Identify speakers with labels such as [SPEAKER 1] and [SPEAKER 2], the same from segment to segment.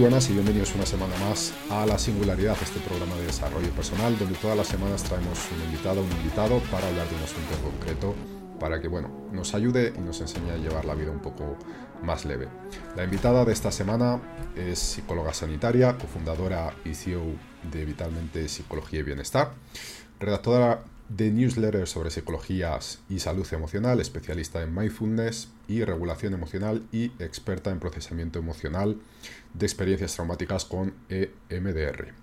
[SPEAKER 1] Buenas y bienvenidos una semana más a La Singularidad, este programa de desarrollo personal, donde todas las semanas traemos un invitado un invitado para hablar de un asunto concreto, para que bueno, nos ayude y nos enseñe a llevar la vida un poco más leve. La invitada de esta semana es psicóloga sanitaria, cofundadora y CEO de Vitalmente Psicología y Bienestar, redactora de newsletters sobre psicologías y salud emocional, especialista en mindfulness y regulación emocional y experta en procesamiento emocional de experiencias traumáticas con EMDR.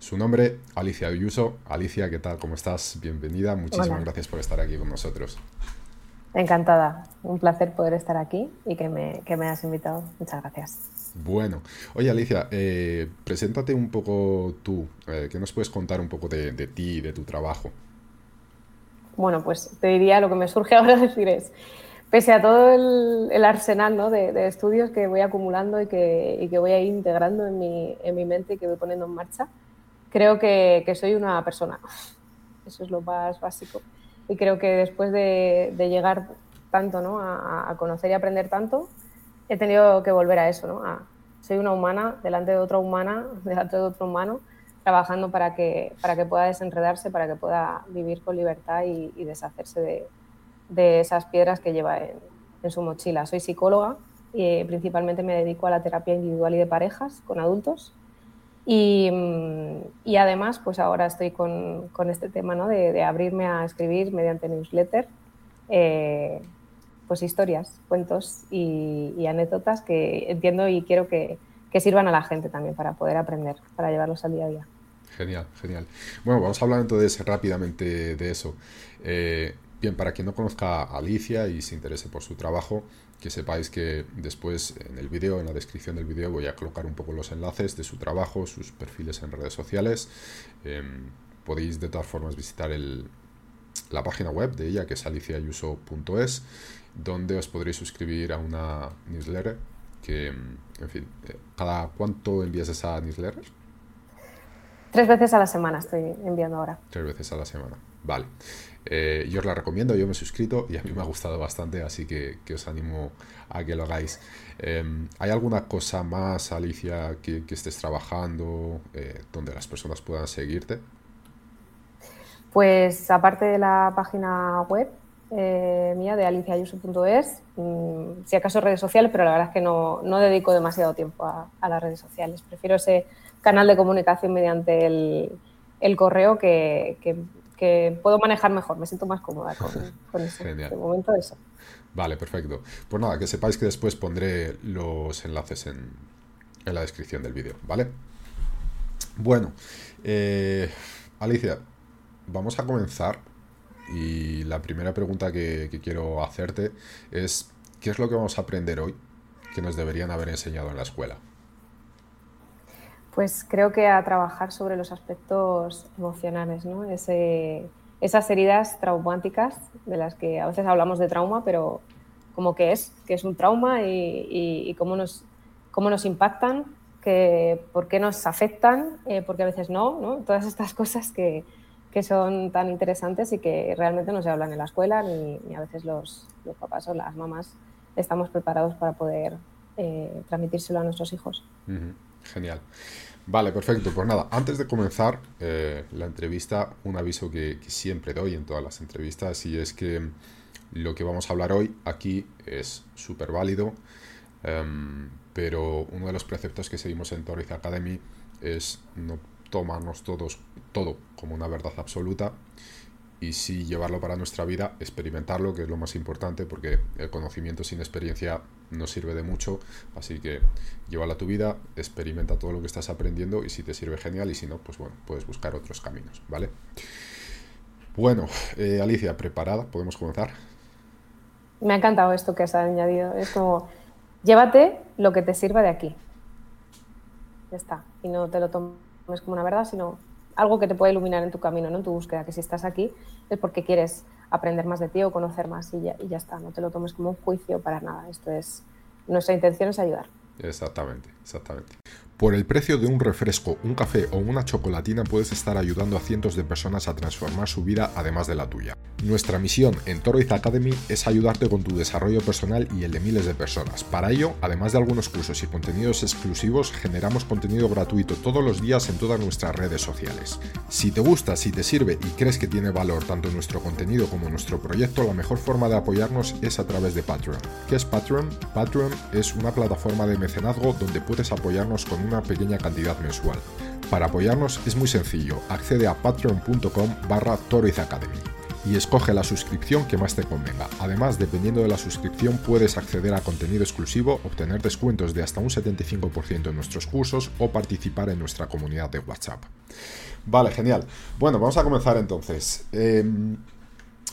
[SPEAKER 1] Su nombre, Alicia Ayuso. Alicia, ¿qué tal? ¿Cómo estás? Bienvenida. Muchísimas gracias por estar aquí con nosotros.
[SPEAKER 2] Encantada. Un placer poder estar aquí y que me, que me has invitado. Muchas gracias.
[SPEAKER 1] Bueno, oye Alicia, eh, preséntate un poco tú. Eh, ¿Qué nos puedes contar un poco de, de ti y de tu trabajo?
[SPEAKER 2] Bueno, pues te diría lo que me surge ahora decir es, pese a todo el, arsenal ¿no? de, estudios que voy acumulando y que, que voy a ir integrando en mi, en mi, mente y que voy poniendo en marcha, creo que, que, soy una persona. Eso es lo más básico. Y creo que después de, llegar tanto ¿no? a, conocer y aprender tanto, he tenido que volver a eso. ¿no? Soy una humana delante de otra humana, delante de otro humano, trabajando para que, para que pueda desenredarse, para que pueda vivir con libertad y, deshacerse de, de, esas piedras que lleva en, su mochila. Soy psicóloga y principalmente me dedico a la terapia individual y de parejas con adultos. Y, y además, pues ahora estoy con, con este tema ¿no? de, abrirme a escribir mediante newsletter, eh, pues historias, cuentos y, anécdotas que entiendo y quiero que, que sirvan a la gente también para poder aprender, para llevarlos al día a día.
[SPEAKER 1] Genial, genial. Bueno, vamos a hablar entonces rápidamente de eso. Eh, bien, para quien no conozca a Alicia y se interese por su trabajo, que sepáis que después en el vídeo, en la descripción del vídeo, voy a colocar un poco los enlaces de su trabajo, sus perfiles en redes sociales. Eh, podéis de todas formas visitar el, la página web de ella, que es aliciayuso.es, donde os podréis suscribir a una newsletter que, en fin, eh, ¿cada cuánto envías esa newsletter?
[SPEAKER 2] Tres veces a la semana estoy enviando ahora.
[SPEAKER 1] Tres veces a la semana, vale. Eh, yo os la recomiendo, yo me he suscrito y a mí me ha gustado bastante, así que, que os animo a que lo hagáis. Eh, ¿Hay alguna cosa más, Alicia, que, que estés trabajando eh, donde las personas puedan seguirte?
[SPEAKER 2] Pues aparte de la página web eh, mía de aliciayuso.es, mmm, si acaso redes sociales, pero la verdad es que no, no dedico demasiado tiempo a, a las redes sociales. Prefiero ese canal de comunicación mediante el, el correo que, que, que, puedo manejar mejor, me siento más cómoda con, con eso.
[SPEAKER 1] Genial.
[SPEAKER 2] De momento eso.
[SPEAKER 1] Vale, perfecto. Pues nada, que sepáis que después pondré los enlaces en, en la descripción del vídeo, ¿vale? Bueno, eh, Alicia, vamos a comenzar y la primera pregunta que, que quiero hacerte es, ¿qué es lo que vamos a aprender hoy que nos deberían haber enseñado en la escuela?
[SPEAKER 2] Pues creo que a trabajar sobre los aspectos emocionales, ¿no? Ese, esas heridas traumáticas de las que a veces hablamos de trauma, pero como que es, que es un trauma y, y, y cómo, nos, cómo nos impactan, que, por qué nos afectan, eh, porque a veces no, ¿no? Todas estas cosas que, que, son tan interesantes y que realmente no se hablan en la escuela, ni, a veces los, los, papás o las mamás estamos preparados para poder eh, transmitírselo a nuestros hijos.
[SPEAKER 1] Genial. Vale, perfecto. Pues nada, antes de comenzar eh, la entrevista, un aviso que, siempre doy en todas las entrevistas y es que lo que vamos a hablar hoy aquí es súper válido, um, pero uno de los preceptos que seguimos en Torres Academy es no tomarnos todos todo como una verdad absoluta y sí llevarlo para nuestra vida, experimentarlo, que es lo más importante, porque el conocimiento sin experiencia no sirve de mucho, así que llévalo a tu vida, experimenta todo lo que estás aprendiendo y si te sirve genial y si no, pues bueno, puedes buscar otros caminos, ¿vale? Bueno, eh, Alicia, ¿preparada? ¿Podemos comenzar?
[SPEAKER 2] Me ha encantado esto que has añadido. Es como, llévate lo que te sirva de aquí. Ya está. Y no te lo tomes como una verdad, sino algo que te puede iluminar en tu camino, ¿no? en tu búsqueda. Que si estás aquí es porque quieres aprender más de ti o conocer más y ya, y ya está. No te lo tomes como un juicio para nada. Esto es, nuestra intención es ayudar.
[SPEAKER 1] Exactamente, exactamente. Por el precio de un refresco, un café o una chocolatina puedes estar ayudando a cientos de personas a transformar su vida además de la tuya. Nuestra misión en Toroiz Academy es ayudarte con tu desarrollo personal y el de miles de personas. Para ello, además de algunos cursos y contenidos exclusivos, generamos contenido gratuito todos los días en todas nuestras redes sociales. Si te gusta, si te sirve y crees que tiene valor tanto nuestro contenido como nuestro proyecto, la mejor forma de apoyarnos es a través de Patreon. ¿Qué es Patreon? Patreon es una plataforma de mecenazgo donde puedes apoyarnos con una pequeña cantidad mensual. Para apoyarnos es muy sencillo, accede a patreon.com barra Academy y escoge la suscripción que más te convenga. Además, dependiendo de la suscripción, puedes acceder a contenido exclusivo, obtener descuentos de hasta un 75% en nuestros cursos o participar en nuestra comunidad de WhatsApp. Vale, genial. Bueno, vamos a comenzar entonces. Em,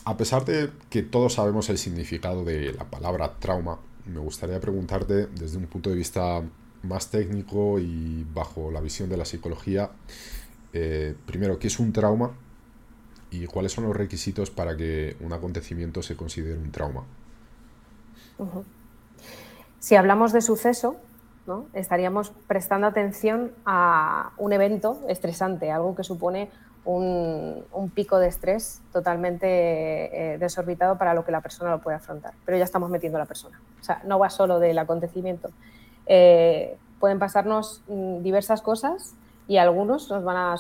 [SPEAKER 1] a pesar de que todos sabemos el significado de la palabra trauma, me gustaría preguntarte desde un punto de vista más técnico y bajo la visión de la psicología, eh, primero, ¿qué es un trauma? ¿Y cuáles son los requisitos para que un acontecimiento se considere un trauma?
[SPEAKER 2] Si hablamos de suceso, ¿no? estaríamos prestando atención a un evento estresante, algo que supone un, pico de estrés totalmente eh, desorbitado para lo que la persona lo puede afrontar. Pero ya estamos metiendo a la persona. O sea, no va solo del acontecimiento, eh, pueden pasarnos mm, diversas cosas y algunos nos van, a,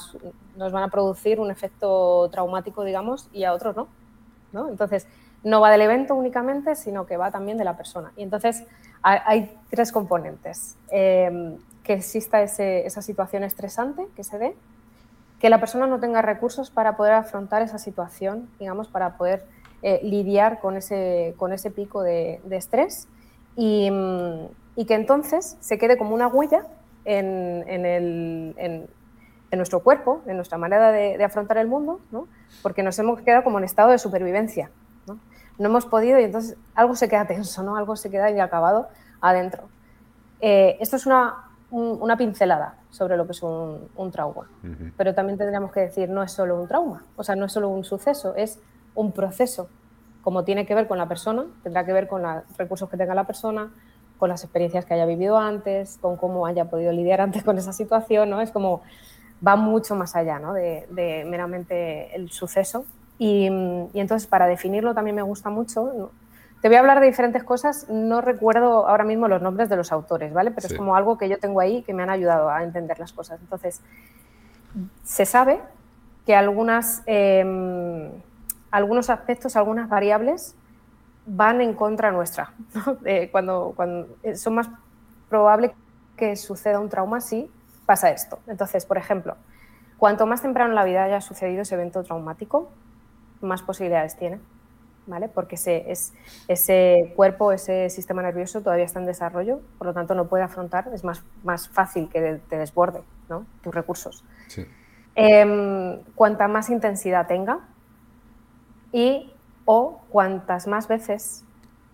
[SPEAKER 2] nos van a producir un efecto traumático, digamos, y a otros no. ¿no? Entonces, no va del evento únicamente, sino que va también de la persona. Y entonces hay tres componentes. Eh, que exista esa situación estresante que se dé, que la persona no tenga recursos para poder afrontar esa situación, digamos, para poder eh, lidiar con ese, con ese pico de, de estrés y, mm, y que entonces se quede como una huella en, en, nuestro cuerpo, en nuestra manera de, afrontar el mundo, ¿no? porque nos hemos quedado como en estado de supervivencia. ¿no? no hemos podido y entonces algo se queda tenso, ¿no? algo se queda inacabado adentro. Eh, esto es una, una, pincelada sobre lo que es un, un trauma, pero también tendríamos que decir, no es solo un trauma, o sea, no es solo un suceso, es un proceso. Como tiene que ver con la persona, tendrá que ver con los recursos que tenga la persona, con las experiencias que haya vivido antes, con cómo haya podido lidiar antes con esa situación, ¿no? Es como, va mucho más allá, ¿no? De, meramente el suceso. Y, entonces, para definirlo también me gusta mucho, te voy a hablar de diferentes cosas, no recuerdo ahora mismo los nombres de los autores, ¿vale? Pero es como algo que yo tengo ahí que me han ayudado a entender las cosas. Entonces, se sabe que algunas, em, algunos aspectos, algunas variables van en contra nuestra. cuando, cuando eh, son más probable que suceda un trauma, sí pasa esto. Entonces, por ejemplo, cuanto más temprano en la vida haya sucedido ese evento traumático, más posibilidades tiene, ¿vale? Porque ese, es, ese cuerpo, ese sistema nervioso todavía está en desarrollo, por lo tanto no puede afrontar, es más, más fácil que te desborde ¿no? tus recursos. Em, cuanta más intensidad tenga y o cuantas más veces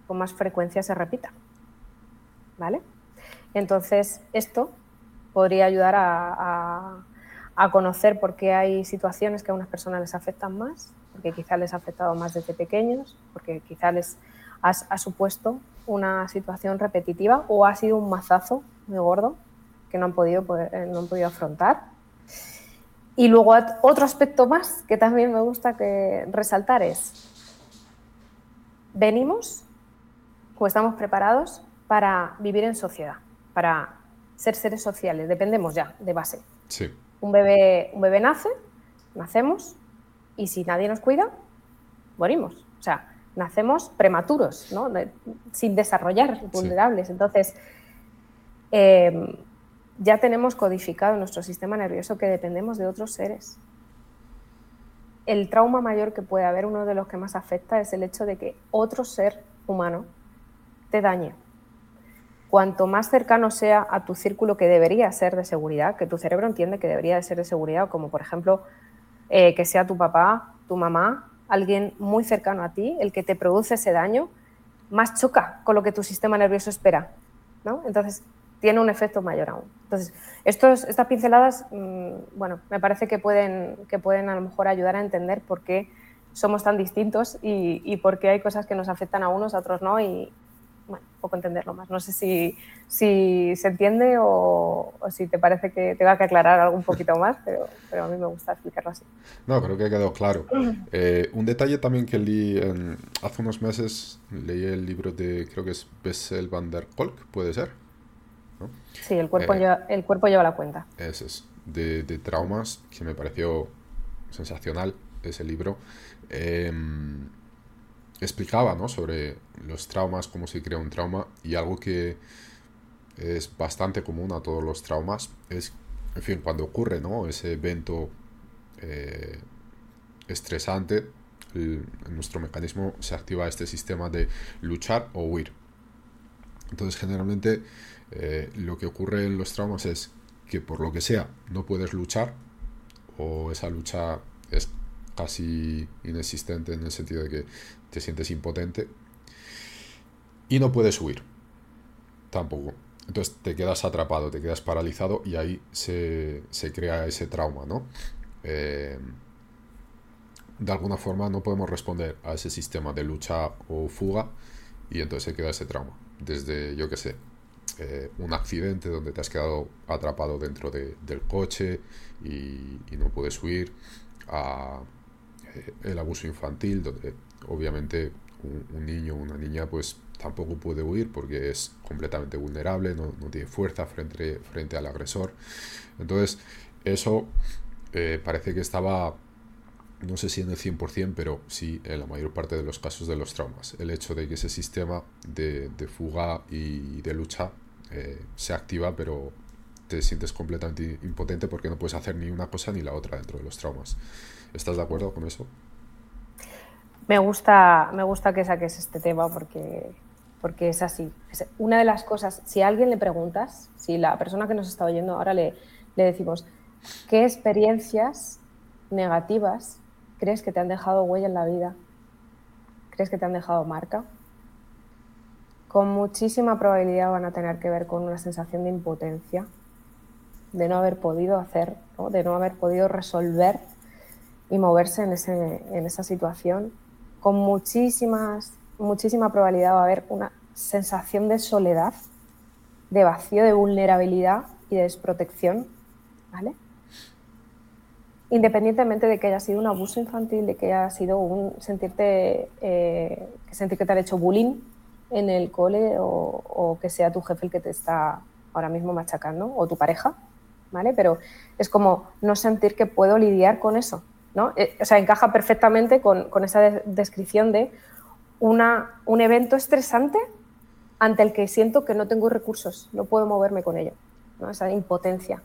[SPEAKER 2] con más frecuencia se repita. ¿Vale? Entonces, esto podría ayudar a, conocer por qué hay situaciones que a unas personas les afectan más, porque quizás les ha afectado más desde pequeños, porque quizás les ha, supuesto una situación repetitiva o ha sido un mazazo muy gordo que no han podido, eh, no han podido afrontar. Y luego otro aspecto más que también me gusta que resaltar es venimos o estamos preparados para vivir en sociedad, para ser seres sociales, dependemos ya de base.
[SPEAKER 1] Sí.
[SPEAKER 2] Un, bebé, un bebé nace, nacemos y si nadie nos cuida, morimos. O sea, nacemos prematuros, ¿no? sin desarrollar, vulnerables. Entonces, em, ya tenemos codificado en nuestro sistema nervioso que dependemos de otros seres. El trauma mayor que puede haber, uno de los que más afecta, es el hecho de que otro ser humano te dañe. Cuanto más cercano sea a tu círculo que debería ser de seguridad, que tu cerebro entiende que debería de ser de seguridad, como por ejemplo eh, que sea tu papá, tu mamá, alguien muy cercano a ti, el que te produce ese daño, más choca con lo que tu sistema nervioso espera. ¿no? Entonces, tiene un efecto mayor aún. Entonces, estos, estas pinceladas, mm, bueno, me parece que pueden, que pueden a lo mejor ayudar a entender por qué somos tan distintos y, y por qué hay cosas que nos afectan a unos, a otros no, y, bueno, poco entenderlo más. No sé si, si se entiende o, si te parece que tenga que aclarar algo un poquito más, pero, pero, a mí me gusta explicarlo así.
[SPEAKER 1] No, creo que ha quedado claro. Eh, un detalle también que leí hace unos meses, leí el libro de, creo que es Bessel van der Kolk, puede ser.
[SPEAKER 2] Sí, el cuerpo, eh, lleva, el cuerpo lleva la cuenta.
[SPEAKER 1] Ese es, de, de, traumas, que me pareció sensacional ese libro. Em, explicaba ¿no? sobre los traumas, cómo se crea un trauma y algo que es bastante común a todos los traumas es, en fin, cuando ocurre ¿no? ese evento eh, estresante, en nuestro mecanismo se activa este sistema de luchar o huir. Entonces, generalmente, eh, lo que ocurre en los traumas es que por lo que sea no puedes luchar o esa lucha es casi inexistente en el sentido de que te sientes impotente y no puedes huir tampoco. Entonces te quedas atrapado, te quedas paralizado y ahí se, crea ese trauma, ¿no? Eh, de alguna forma no podemos responder a ese sistema de lucha o fuga y entonces se queda ese trauma. Desde, yo qué sé, eh, un accidente donde te has quedado atrapado dentro del coche y, no puedes huir, eh, el abuso infantil, donde obviamente un, niño o una niña pues tampoco puede huir porque es completamente vulnerable, no, tiene fuerza frente, frente al agresor. Entonces, eso eh, parece que estaba, no sé si en el 100%, pero sí en la mayor parte de los casos de los traumas. El hecho de que ese sistema de, fuga y de lucha eh, se activa, pero te sientes completamente impotente porque no puedes hacer ni una cosa ni la otra dentro de los traumas. ¿Estás de acuerdo con eso?
[SPEAKER 2] Me gusta, me gusta que saques este tema porque, porque es así. una de las cosas, si a alguien le preguntas, si la persona que nos está oyendo ahora le, le decimos, ¿qué experiencias negativas crees que te han dejado huella en la vida? ¿Crees que te han dejado marca? Con muchísima probabilidad van a tener que ver con una sensación de impotencia, de no haber podido hacer, de no haber podido resolver y moverse en, ese, en esa situación con muchísimas, muchísima probabilidad va a haber una sensación de soledad, de vacío, de vulnerabilidad y de desprotección, ¿vale? Independientemente de que haya sido un abuso infantil, de que haya sido un sentirte, eh, sentir que te han hecho bullying en el cole o, que sea tu jefe el que te está ahora mismo machacando o tu pareja, ¿vale? Pero es como no sentir que puedo lidiar con eso, eh, o sea, encaja perfectamente con, esa descripción de una, un evento estresante ante el que siento que no tengo recursos, no puedo moverme con ello, esa impotencia.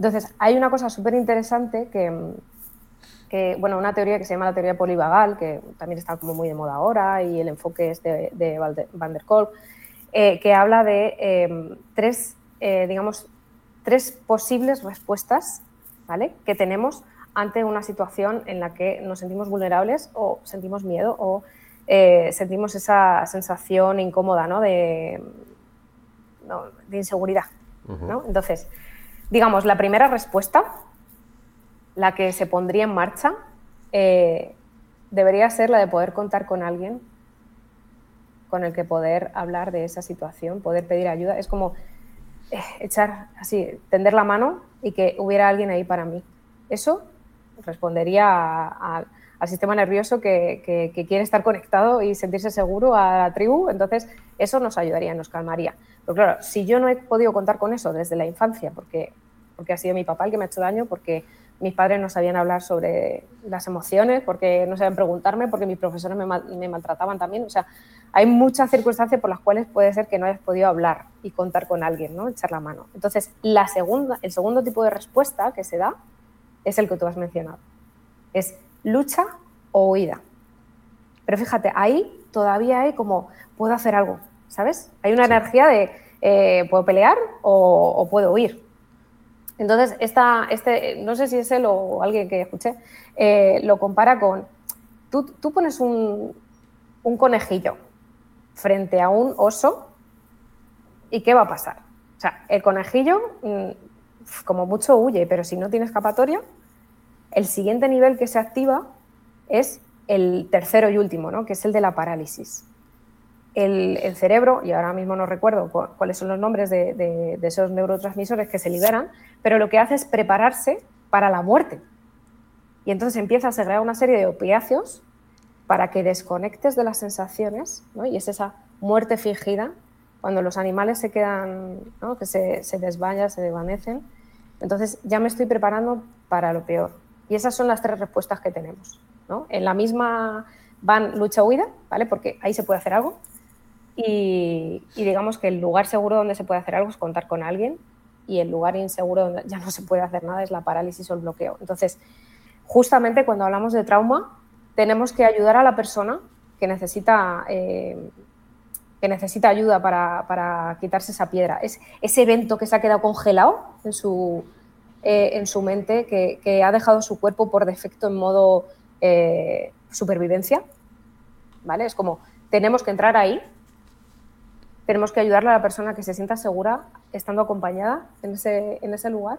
[SPEAKER 2] Entonces, hay una cosa súper interesante que, bueno, una teoría que se llama la teoría polivagal, que también está como muy de moda ahora, y el enfoque es de, Van der Kolk, eh, que habla de em, tres, eh, digamos, tres posibles respuestas ¿vale? que tenemos ante una situación en la que nos sentimos vulnerables o sentimos miedo o eh, sentimos esa sensación incómoda ¿no? de, de, inseguridad. Entonces, digamos, la primera respuesta, la que se pondría en marcha, eh, debería ser la de poder contar con alguien con el que poder hablar de esa situación, poder pedir ayuda. Es como eh, echar así, tender la mano y que hubiera alguien ahí para mí. Eso respondería al sistema nervioso que, quiere estar conectado y sentirse seguro a la tribu, entonces eso nos ayudaría, nos calmaría. Pero claro, si yo no he podido contar con eso desde la infancia, porque, porque ha sido mi papá el que me ha hecho daño, porque mis padres no sabían hablar sobre las emociones, porque no sabían preguntarme, porque mis profesores me, me maltrataban también, o sea, hay muchas circunstancias por las cuales puede ser que no hayas podido hablar y contar con alguien, ¿no? echar la mano. Entonces, la segunda, el segundo tipo de respuesta que se da es el que tú has mencionado. Es lucha o huida. Pero fíjate, ahí todavía hay como, puedo hacer algo, ¿sabes? Hay una energía de, eh, puedo pelear o, puedo huir. Entonces, esta, este, no sé si es él o alguien que escuché, eh, lo compara con, tú, tú pones un, un conejillo frente a un oso y ¿qué va a pasar? O sea, el conejillo mm, como mucho huye, pero si no tiene escapatoria, el siguiente nivel que se activa es el tercero y último, ¿no? que es el de la parálisis. El, cerebro, y ahora mismo no recuerdo cuáles son los nombres de, esos neurotransmisores que se liberan, pero lo que hace es prepararse para la muerte. Y entonces empieza a segregar una serie de opiáceos para que desconectes de las sensaciones, y es esa muerte fingida, cuando los animales se quedan, ¿no? que se, se desvayan, se desvanecen, entonces ya me estoy preparando para lo peor. Y esas son las tres respuestas que tenemos. En la misma van lucha-huida, ¿vale? Porque ahí se puede hacer algo. Y, digamos que el lugar seguro donde se puede hacer algo es contar con alguien y el lugar inseguro donde ya no se puede hacer nada es la parálisis o el bloqueo. Entonces, justamente cuando hablamos de trauma, tenemos que ayudar a la persona que necesita, eh, que necesita ayuda para, quitarse esa piedra. Es ese evento que se ha quedado congelado en su, eh, en su mente, que, ha dejado su cuerpo por defecto en modo eh, supervivencia. ¿Vale? Es como, tenemos que entrar ahí, tenemos que ayudarle a la persona que se sienta segura estando acompañada en ese, en ese lugar,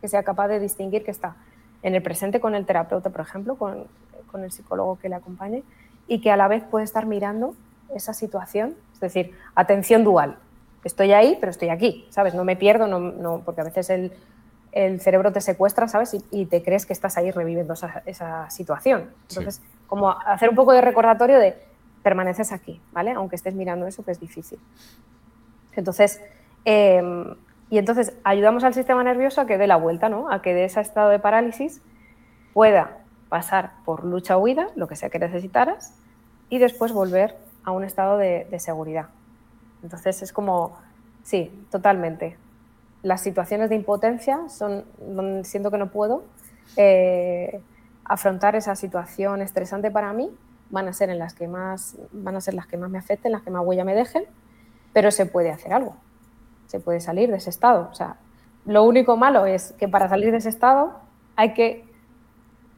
[SPEAKER 2] que sea capaz de distinguir que está en el presente con el terapeuta, por ejemplo, con, con el psicólogo que le acompañe, y que a la vez puede estar mirando esa situación, es decir, atención dual. Estoy ahí, pero estoy aquí, ¿sabes? No me pierdo, no, no porque a veces el, el, cerebro te secuestra, ¿sabes? Y, te crees que estás ahí reviviendo esa, esa situación. Entonces, como hacer un poco de recordatorio de permaneces aquí, ¿vale? Aunque estés mirando eso, que es difícil. Entonces, em, y entonces ayudamos al sistema nervioso a que dé la vuelta, ¿no? A que de ese estado de parálisis pueda pasar por lucha o huida, lo que sea que necesitaras, y después volver a un estado de, seguridad. Entonces es como, sí, totalmente. Las situaciones de impotencia son donde siento que no puedo eh, afrontar esa situación estresante para mí. Van a ser en las que más, van a ser las que más me afecten, las que más huella me dejen, pero se puede hacer algo. Se puede salir de ese estado. O sea, lo único malo es que para salir de ese estado hay que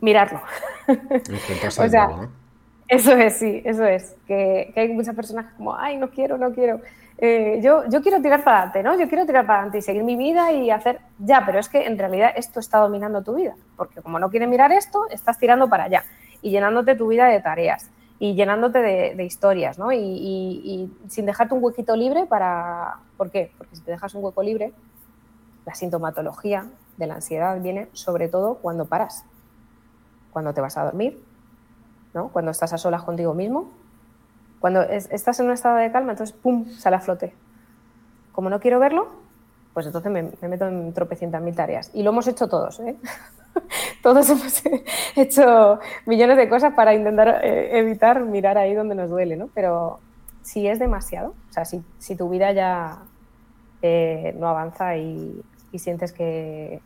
[SPEAKER 2] mirarlo. o sea, eso es, sí, eso es. Que, hay muchas personas como, ay, no quiero, no quiero. Eh, yo, yo quiero tirar para adelante, ¿no? Yo quiero tirar para adelante y seguir mi vida y hacer. Ya, pero es que en realidad esto está dominando tu vida. Porque como no quieres mirar esto, estás tirando para allá y llenándote tu vida de tareas y llenándote de, historias, ¿no? Y, y, sin dejarte un huequito libre para. ¿Por qué? Porque si te dejas un hueco libre, la sintomatología de la ansiedad viene sobre todo cuando paras, cuando te vas a dormir, cuando estás a solas contigo mismo. Cuando estás en un estado de calma, entonces, ¡pum!, sale a flote. Como no quiero verlo, pues entonces me, meto en tropecientas mil tareas. Y lo hemos hecho todos, ¿eh? todos hemos hecho millones de cosas para intentar eh, evitar mirar ahí donde nos duele, ¿no? Pero si es demasiado, o sea, si, tu vida ya eh, no avanza y, sientes que,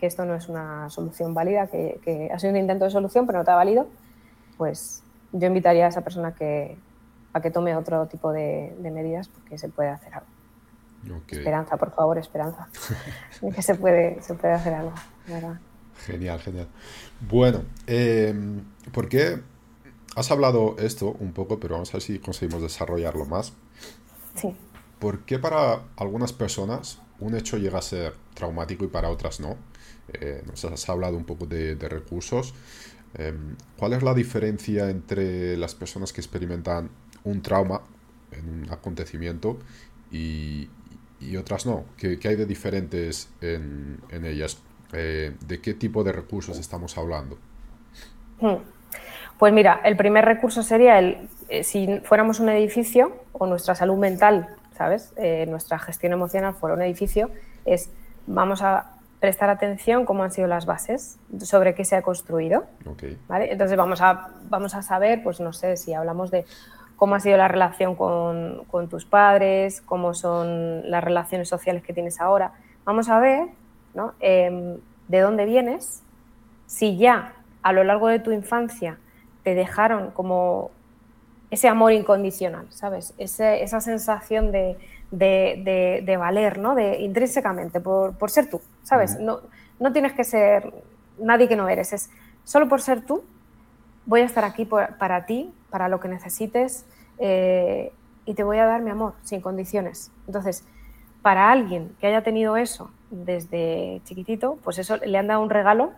[SPEAKER 2] esto no es una solución válida, que, que, ha sido un intento de solución pero no te ha valido, pues yo invitaría a esa persona que, a que tome otro tipo de, medidas porque se puede hacer algo. Esperanza, por favor, esperanza. que se puede, se puede hacer algo.
[SPEAKER 1] Genial, genial. Bueno, eh, ¿por qué has hablado esto un poco, pero vamos a ver si conseguimos desarrollarlo más?
[SPEAKER 2] Sí.
[SPEAKER 1] ¿Por qué para algunas personas un hecho llega a ser traumático y para otras no? Eh, nos has hablado un poco de recursos. Em, ¿Cuál es la diferencia entre las personas que experimentan un trauma en un acontecimiento y, otras no? ¿Qué, hay de diferentes en, ellas? Eh, ¿De qué tipo de recursos estamos hablando?
[SPEAKER 2] Hmm. Pues mira, el primer recurso sería el, eh, si fuéramos un edificio o nuestra salud mental, ¿sabes? Eh, nuestra gestión emocional fuera un edificio, es vamos a prestar atención cómo han sido las bases, sobre qué se ha construido. ¿vale? Entonces vamos a, vamos a saber, pues no sé, si hablamos de cómo ha sido la relación con, con, tus padres, cómo son las relaciones sociales que tienes ahora. Vamos a ver ¿no? Em, de dónde vienes, si ya a lo largo de tu infancia te dejaron como ese amor incondicional, ¿sabes? esa sensación de, valer, ¿no? De, intrínsecamente, por, ser tú, ¿sabes? no, no tienes que ser nadie que no eres, es solo por ser tú, voy a estar aquí para ti, para lo que necesites eh, y te voy a dar mi amor sin condiciones. Entonces, para alguien que haya tenido eso desde chiquitito, pues eso le han dado un regalo,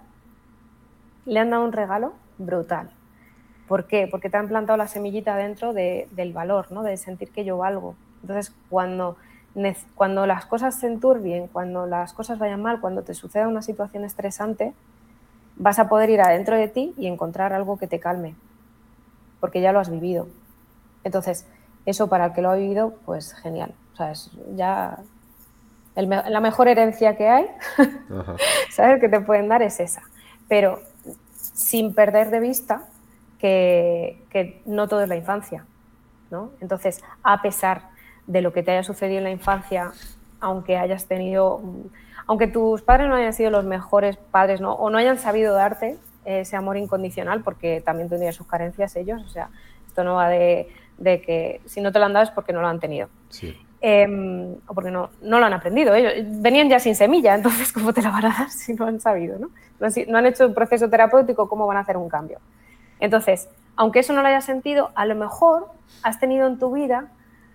[SPEAKER 2] le han dado un regalo brutal. ¿Por qué? Porque te han plantado la semillita dentro del valor, ¿no? de sentir que yo valgo. Entonces, cuando, cuando las cosas se enturbien, cuando las cosas vayan mal, cuando te suceda una situación estresante, vas a poder ir adentro de ti y encontrar algo que te calme, porque ya lo has vivido. Entonces, eso para el que lo ha vivido, pues genial. O sea, es ya la mejor herencia que hay, ¿sabes? Que te pueden dar es esa. Pero sin perder de vista que, que, no todo es la infancia, ¿no? Entonces, a pesar de lo que te haya sucedido en la infancia, aunque hayas tenido, aunque tus padres no hayan sido los mejores padres, ¿no? O no hayan sabido darte ese amor incondicional, porque también tendrían sus carencias ellos, o sea, esto no va de, de que si no te lo han dado es porque no lo han tenido. Em, o porque no, no, lo han aprendido. Ellos venían ya sin semilla, entonces, ¿cómo te la van a dar si no han sabido? ¿no? No, han, hecho un proceso terapéutico, ¿cómo van a hacer un cambio? Entonces, aunque eso no lo hayas sentido, a lo mejor has tenido en tu vida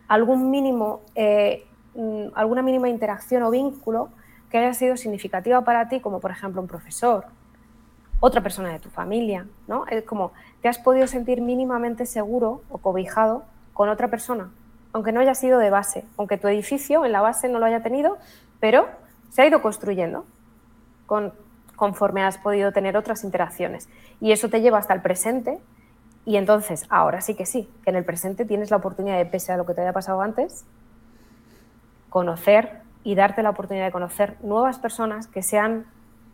[SPEAKER 2] algún mínimo, eh, mm, alguna mínima interacción o vínculo que haya sido significativa para ti, como por ejemplo un profesor, otra persona de tu familia, ¿no? Es como te has podido sentir mínimamente seguro o cobijado con otra persona, aunque no haya sido de base, aunque tu edificio en la base no lo haya tenido, pero se ha ido construyendo con, conforme has podido tener otras interacciones. Y eso te lleva hasta el presente y entonces, ahora sí que sí, que en el presente tienes la oportunidad de, pese a lo que te haya pasado antes, conocer y darte la oportunidad de conocer nuevas personas que sean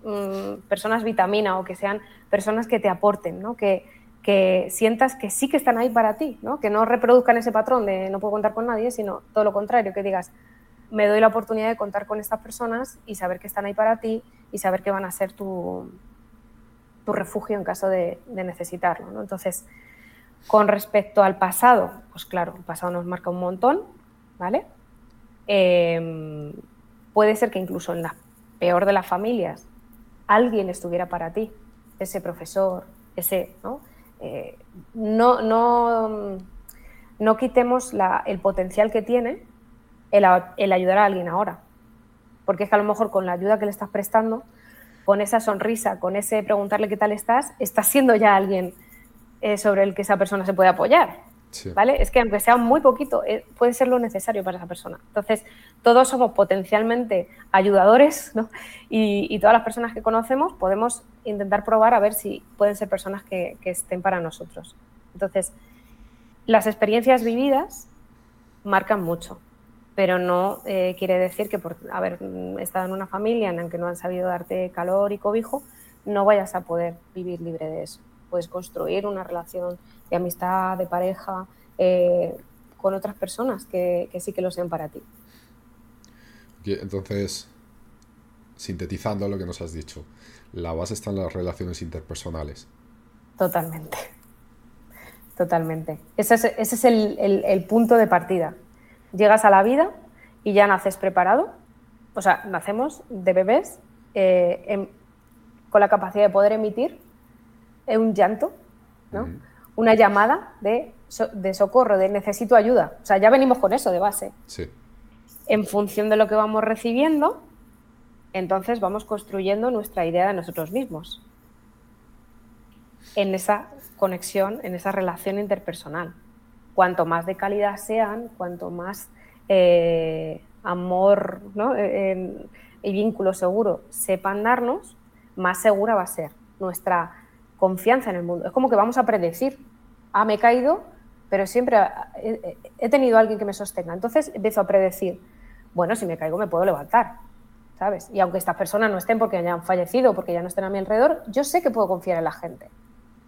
[SPEAKER 2] Mm, personas vitamina o que sean personas que te aporten, ¿no? que, que sientas que sí que están ahí para ti, ¿no? que no reproduzcan ese patrón de no puedo contar con nadie, sino todo lo contrario, que digas, me doy la oportunidad de contar con estas personas y saber que están ahí para ti y saber que van a ser tu, tu refugio en caso de, necesitarlo. ¿no? Entonces, con respecto al pasado, pues claro, el pasado nos marca un montón, ¿vale? Em, puede ser que incluso en la peor de las familias alguien estuviera para ti, ese profesor, ese, ¿no? No, no, no, quitemos el potencial que tiene el, ayudar a alguien ahora. Porque es que a lo mejor con la ayuda que le estás prestando, con esa sonrisa, con ese preguntarle qué tal estás, estás siendo ya alguien eh, sobre el que esa persona se puede apoyar. ¿Vale? Es que aunque sea muy poquito, eh, puede ser lo necesario para esa persona. Entonces, todos somos potencialmente ayudadores, ¿no? Y, todas las personas que conocemos podemos intentar probar a ver si pueden ser personas que, estén para nosotros. Entonces, las experiencias vividas marcan mucho, pero no eh, quiere decir que por haber estado en una familia en la que no han sabido darte calor y cobijo, no vayas a poder vivir libre de eso. Puedes construir una relación de amistad, de pareja, eh, con otras personas que, sí que lo sean para ti.
[SPEAKER 1] entonces, sintetizando lo que nos has dicho, la base está en las relaciones interpersonales.
[SPEAKER 2] Totalmente. Totalmente. Ese es, el, punto de partida. Llegas a la vida y ya naces preparado. O sea, nacemos de bebés eh, con la capacidad de poder emitir un llanto, ¿no? Una llamada de, socorro, de necesito ayuda. O sea, ya venimos con eso de base.
[SPEAKER 1] Sí.
[SPEAKER 2] En función de lo que vamos recibiendo, entonces vamos construyendo nuestra idea de nosotros mismos. En esa conexión, en esa relación interpersonal. Cuanto más de calidad sean, cuanto más eh, amor y vínculo seguro sepan darnos, más segura va a ser nuestra confianza en el mundo. Es como que vamos a predecir ah, me he caído, pero siempre he, tenido alguien que me sostenga. Entonces empiezo a predecir, bueno, si me caigo me puedo levantar, ¿sabes? Y aunque estas personas no estén porque hayan fallecido, porque ya no estén a mi alrededor, yo sé que puedo confiar en la gente.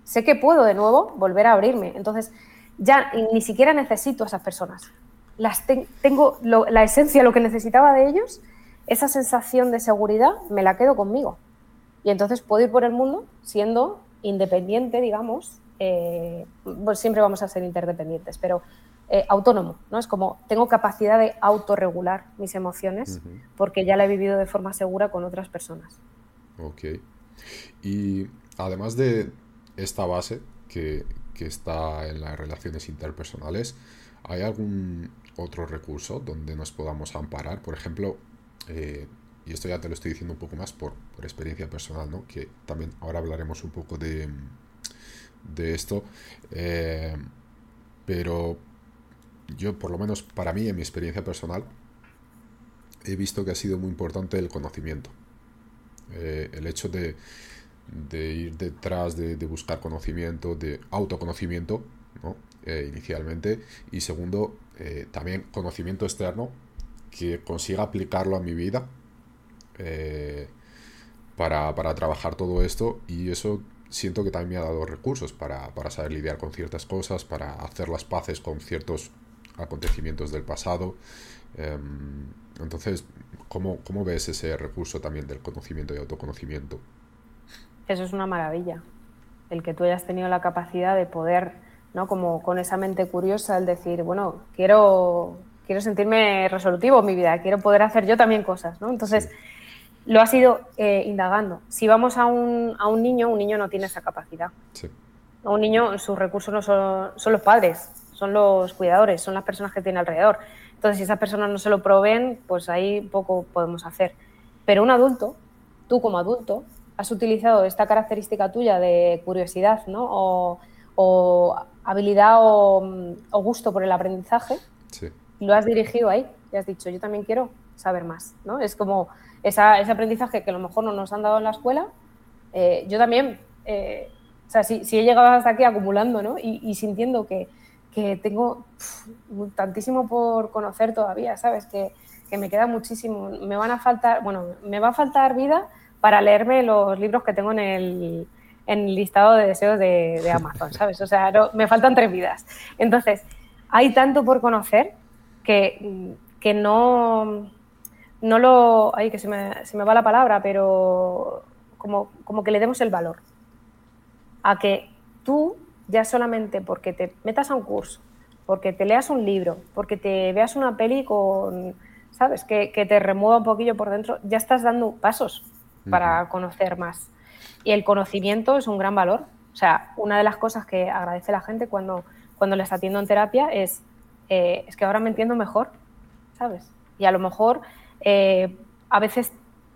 [SPEAKER 2] Sé que puedo de nuevo volver a abrirme. Entonces ya ni siquiera necesito a esas personas. Las tengo la esencia, lo que necesitaba de ellos, esa sensación de seguridad, me la quedo conmigo. Y entonces puedo ir por el mundo siendo independiente, digamos, eh, pues siempre vamos a ser interdependientes, pero eh, autónomo, ¿no? Es como tengo capacidad de autorregular mis emociones porque ya la he vivido de forma segura con otras personas.
[SPEAKER 1] Ok. Y además de esta base que, que está en las relaciones interpersonales, ¿hay algún otro recurso donde nos podamos amparar? Por ejemplo, eh, y esto ya te lo estoy diciendo un poco más por, experiencia personal, ¿no? que también ahora hablaremos un poco de, de esto, eh, pero yo por lo menos para mí en mi experiencia personal he visto que ha sido muy importante el conocimiento, eh, el hecho de, de ir detrás de, buscar conocimiento, de autoconocimiento, ¿no? inicialmente, y segundo, también conocimiento externo que consiga aplicarlo a mi vida eh, para, trabajar todo esto y eso siento que también me ha dado recursos para, saber lidiar con ciertas cosas, para hacer las paces con ciertos acontecimientos del pasado. Em, entonces, ¿cómo, ¿cómo ves ese recurso también del conocimiento y autoconocimiento?
[SPEAKER 2] Eso es una maravilla. El que tú hayas tenido la capacidad de poder, ¿no? Como con esa mente curiosa, el decir, bueno, quiero quiero sentirme resolutivo en mi vida, quiero poder hacer yo también cosas, ¿no? Entonces, lo has ido eh, indagando. Si vamos a un, a un, niño, un niño no tiene esa capacidad. Sí. A un niño, sus recursos no son, son, los padres, son los cuidadores, son las personas que tiene alrededor. Entonces, si esas personas no se lo proveen, pues ahí poco podemos hacer. Pero un adulto, tú como adulto, has utilizado esta característica tuya de curiosidad, ¿no? O, o habilidad o, o, gusto por el aprendizaje. Sí lo has dirigido ahí y has dicho, yo también quiero saber más, ¿no? Es como ese aprendizaje que a lo mejor no nos han dado en la escuela, eh, yo también, eh, o sea, si, he llegado hasta aquí acumulando, ¿no? Y, sintiendo que, tengo tantísimo por conocer todavía, ¿sabes? Que, me queda muchísimo, me van a faltar, bueno, me va a faltar vida para leerme los libros que tengo en el, listado de deseos de, Amazon, ¿sabes? O sea, me faltan tres vidas. Entonces, hay tanto por conocer que, que no, no lo... Ay, que se me, se me va la palabra, pero como, como que le demos el valor. A que tú ya solamente porque te metas a un curso, porque te leas un libro, porque te veas una peli con, ¿sabes? Que, que, te remueva un poquillo por dentro, ya estás dando pasos para conocer más. Y el conocimiento es un gran valor. O sea, una de las cosas que agradece la gente cuando, cuando les atiendo en terapia es eh, es que ahora me entiendo mejor, ¿sabes? Y a lo mejor eh, a veces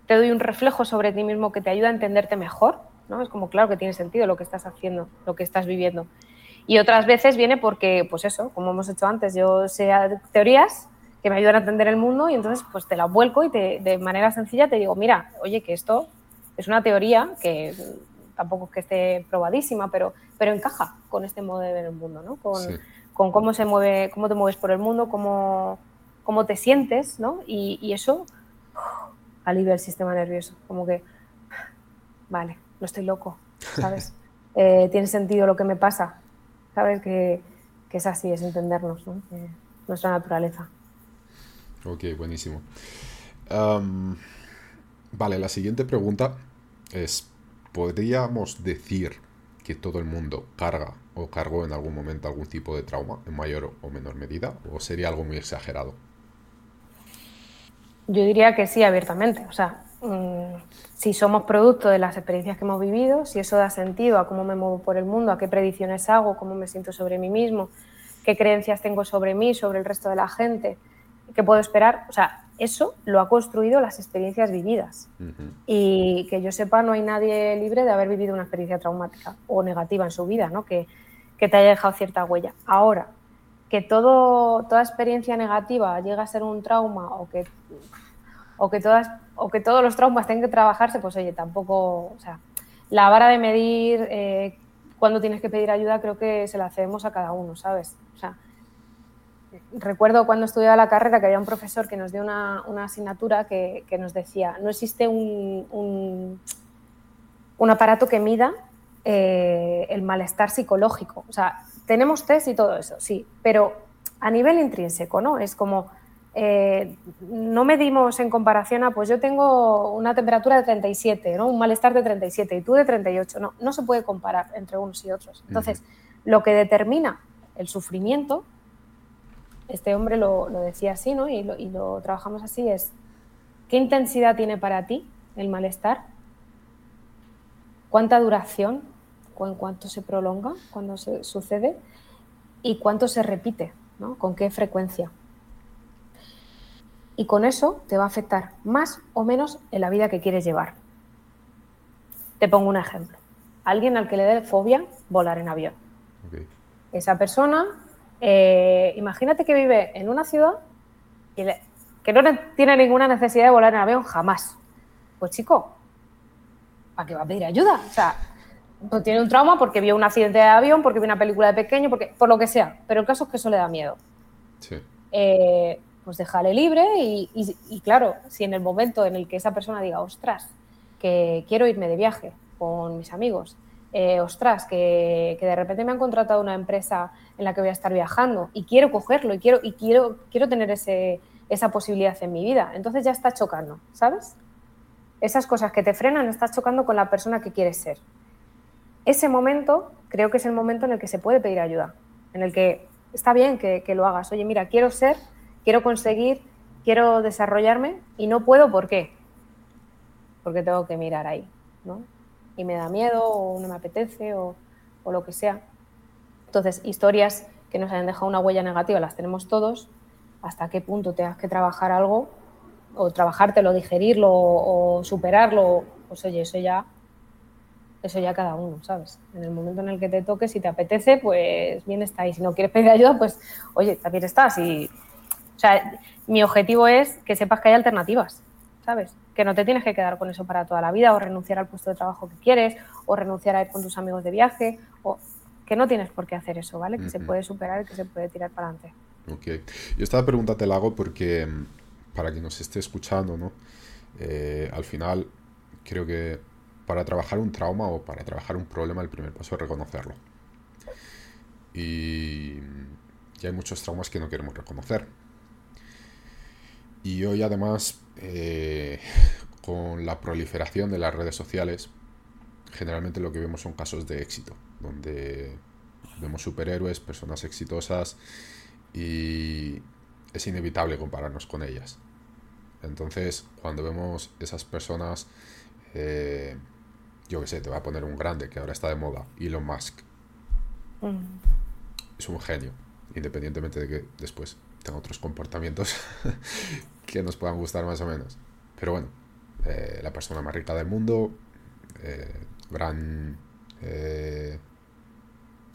[SPEAKER 2] te doy un reflejo sobre ti mismo que te ayuda a entenderte mejor, ¿no? Es como, claro que tiene sentido lo que estás haciendo, lo que estás viviendo. Y otras veces viene porque, pues eso, como hemos hecho antes, yo sé teorías que me ayudan a entender el mundo y entonces pues te la vuelco y de manera sencilla te digo, mira, oye, que esto es una teoría que tampoco es que esté probadísima, pero, pero encaja con este modo de ver el mundo, ¿no? Con, con cómo se mueve, cómo te mueves por el mundo, cómo, cómo te sientes, ¿no? Y, eso alivia el sistema nervioso, como que, vale, no estoy loco, ¿sabes? Eh, tiene sentido lo que me pasa, ¿sabes? Que, es así, es entendernos, ¿no? nuestra naturaleza.
[SPEAKER 1] Ok, buenísimo. vale, la siguiente pregunta es, ¿podríamos decir que todo el mundo carga o cargó en algún momento algún tipo de trauma en mayor o menor medida? ¿O sería algo muy exagerado?
[SPEAKER 2] Yo diría que sí, abiertamente. O sea, mm, si somos producto de las experiencias que hemos vivido, si eso da sentido a cómo me muevo por el mundo, a qué predicciones hago, cómo me siento sobre mí mismo, qué creencias tengo sobre mí, sobre el resto de la gente, qué puedo esperar. O sea, eso lo ha construido las experiencias vividas. Y que yo sepa, no hay nadie libre de haber vivido una experiencia traumática o negativa en su vida, ¿no? que, te haya dejado cierta huella. Ahora, que todo, toda experiencia negativa llegue a ser un trauma o que, o, que todos los traumas tengan que trabajarse, pues oye, tampoco, o sea, la vara de medir eh, cuando tienes que pedir ayuda creo que se la hacemos a cada uno, ¿sabes? O sea, recuerdo cuando estudiaba la carrera que había un profesor que nos dio una, asignatura que, nos decía, no existe un, un, aparato que mida eh, el malestar psicológico. O sea, tenemos test y todo eso, sí, pero a nivel intrínseco, ¿no? Es como eh, no medimos en comparación a, pues yo tengo una temperatura de 37, ¿no? un malestar de 37 y tú de 38. No, no se puede comparar entre unos y otros. Entonces, lo que determina el sufrimiento, este hombre lo, decía así, ¿no? Y lo, y lo trabajamos así, es ¿qué intensidad tiene para ti el malestar? ¿Cuánta duración? ¿En cuánto se prolonga cuando se sucede? ¿Y cuánto se repite? ¿no? ¿Con qué frecuencia? Y con eso te va a afectar más o menos en la vida que quieres llevar. Te pongo un ejemplo. Alguien al que le dé fobia volar en avión. Esa persona, eh, imagínate que vive en una ciudad y que no tiene ninguna necesidad de volar en avión jamás. Pues chico, ¿para qué va a pedir ayuda? O sea, pues tiene un trauma porque vio un accidente de avión, porque vio una película de pequeño, porque, por lo que sea. Pero el caso es que eso le da miedo. Sí. Eh, pues déjale libre y, claro, si en el momento en el que esa persona diga, ostras, que quiero irme de viaje con mis amigos, eh, ostras, que, de repente me han contratado una empresa en la que voy a estar viajando y quiero cogerlo y quiero, y quiero, quiero tener ese, esa posibilidad en mi vida, entonces ya está chocando, ¿sabes? Esas cosas que te frenan, estás chocando con la persona que quieres ser ese momento creo que es el momento en el que se puede pedir ayuda, en el que está bien que, lo hagas. Oye, mira, quiero ser, quiero conseguir, quiero desarrollarme y no puedo, ¿por qué? Porque tengo que mirar ahí, ¿no? Y me da miedo o no me apetece o, lo que sea. Entonces, historias que nos hayan dejado una huella negativa las tenemos todos. ¿Hasta qué punto tengas que trabajar algo o trabajártelo, digerirlo o superarlo? Pues oye, eso ya eso ya cada uno, ¿sabes? En el momento en el que te toque, si te apetece, pues bien está. Y si no quieres pedir ayuda, pues oye, también estás. Y, o sea, mi objetivo es que sepas que hay alternativas, ¿sabes? Que no te tienes que quedar con eso para toda la vida o renunciar al puesto de trabajo que quieres o renunciar a ir con tus amigos de viaje o que no tienes por qué hacer eso, ¿vale? Que se puede superar y que se puede tirar para adelante.
[SPEAKER 1] Ok. Yo esta pregunta te la hago porque, mm, para quien nos esté escuchando, ¿no? Eh, al final, creo que para trabajar un trauma o para trabajar un problema, el primer paso es reconocerlo. Y, hay muchos traumas que no queremos reconocer. Y hoy además, eh, con la proliferación de las redes sociales, generalmente lo que vemos son casos de éxito, donde vemos superhéroes, personas exitosas y es inevitable compararnos con ellas. Entonces, cuando vemos esas personas eh, yo qué sé, te voy a poner un grande que ahora está de moda, Elon Musk. Mm. Es un genio, independientemente de que después otros comportamientos que nos puedan gustar más o menos. Pero bueno, eh, la persona más rica del mundo, eh, gran, eh,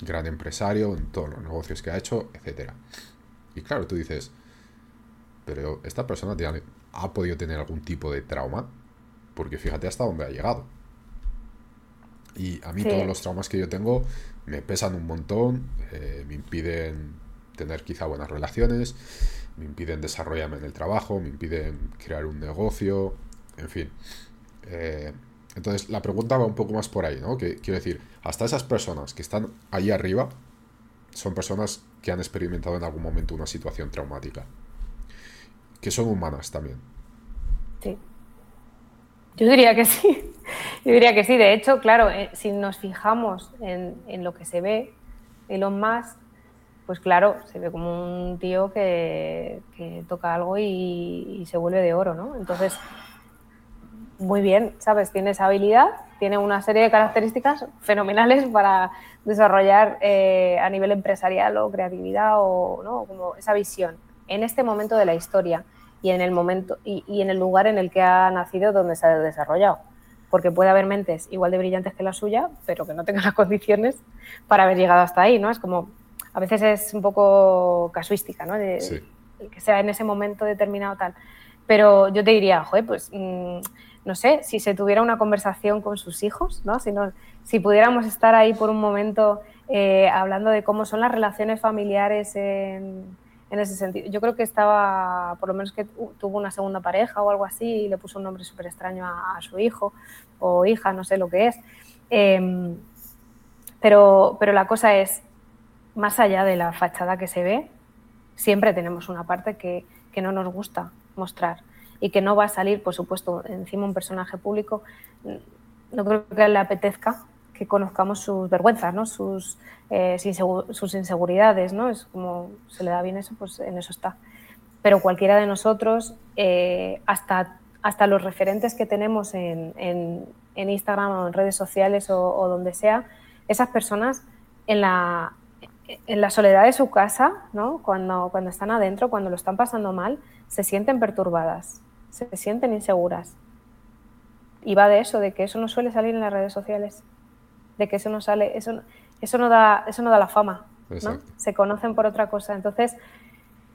[SPEAKER 1] gran empresario en todos los negocios que ha hecho, etc. Y claro, tú dices, pero esta persona tiene, ha podido tener algún tipo de trauma, porque fíjate hasta dónde ha llegado. Y a mí todos los traumas que yo tengo me pesan un montón, me impiden tener quizá buenas relaciones, me impiden desarrollarme en el trabajo, me impiden crear un negocio, en fin. Eh, entonces la pregunta va un poco más por ahí, ¿no? Que quiero decir, hasta esas personas que están ahí arriba son personas que han experimentado en algún momento una situación traumática, que son humanas también.
[SPEAKER 2] Sí. Yo diría que sí. Yo diría que sí. De hecho, claro, eh, si nos fijamos en, lo que se ve, Elon Musk, pues claro, se ve como un tío que, toca algo y, se vuelve de oro, ¿no? Entonces, muy bien, ¿sabes? Tiene esa habilidad, tiene una serie de características fenomenales para desarrollar eh, a nivel empresarial o creatividad o ¿no? como esa visión en este momento de la historia y en el momento y, en el lugar en el que ha nacido donde se ha desarrollado. Porque puede haber mentes igual de brillantes que la suya, pero que no tengan las condiciones para haber llegado hasta ahí, ¿no? Es como, a veces es un poco casuística, ¿no? De, Que sea en ese momento determinado tal. Pero yo te diría, joder, pues, mm, no sé, si se tuviera una conversación con sus hijos, ¿no? Si, no, si pudiéramos estar ahí por un momento eh, hablando de cómo son las relaciones familiares en, en ese sentido. Yo creo que estaba, por lo menos que tuvo una segunda pareja o algo así y le puso un nombre súper extraño a, su hijo o hija, no sé lo que es. Em, pero, pero la cosa es, más allá de la fachada que se ve, siempre tenemos una parte que, que no nos gusta mostrar y que no va a salir, por supuesto, encima un personaje público, no creo que le apetezca que conozcamos sus vergüenzas, ¿no? sus, eh, sus inseguridades, ¿no? Es como se le da bien eso, pues en eso está. Pero cualquiera de nosotros, eh, hasta, hasta los referentes que tenemos en, en, Instagram o en redes sociales o, donde sea, esas personas en la, en la soledad de su casa, ¿no? cuando, cuando están adentro, cuando lo están pasando mal, se sienten perturbadas, se sienten inseguras. Y va de eso, de que eso no suele salir en las redes sociales, de que eso no sale, eso, eso, no, da, eso no da la fama, ¿no? Se conocen por otra cosa. Entonces,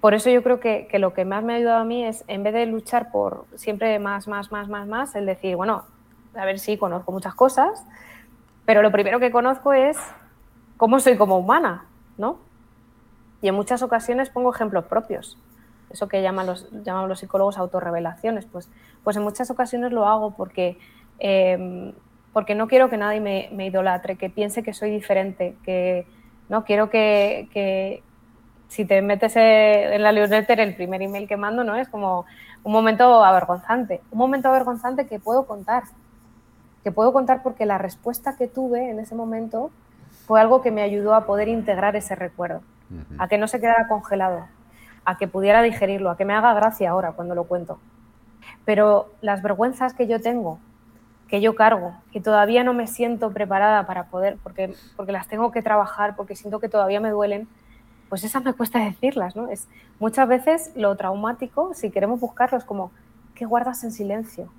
[SPEAKER 2] por eso yo creo que, que, lo que más me ha ayudado a mí es, en vez de luchar por siempre más, más, más, más, más, el decir, bueno, a ver si conozco muchas cosas, pero lo primero que conozco es cómo soy como humana, ¿no? Y en muchas ocasiones pongo ejemplos propios eso que llaman los, llaman los psicólogos autorrevelaciones, pues, pues en muchas ocasiones lo hago porque, em, porque no quiero que nadie me, idolatre, que piense que soy diferente, que no quiero que, que si te metes en la newsletter, el primer email que mando no es como un momento avergonzante, un momento avergonzante que puedo contar, que puedo contar porque la respuesta que tuve en ese momento fue algo que me ayudó a poder integrar ese recuerdo, a que no se quedara congelado, a que pudiera digerirlo, a que me haga gracia ahora cuando lo cuento. Pero las vergüenzas que yo tengo, que yo cargo, que todavía no me siento preparada para poder, porque, porque las tengo que trabajar, porque siento que todavía me duelen, pues esas me cuesta decirlas, ¿no? Es, muchas veces lo traumático, si queremos buscarlo, es como, ¿qué guardas en silencio?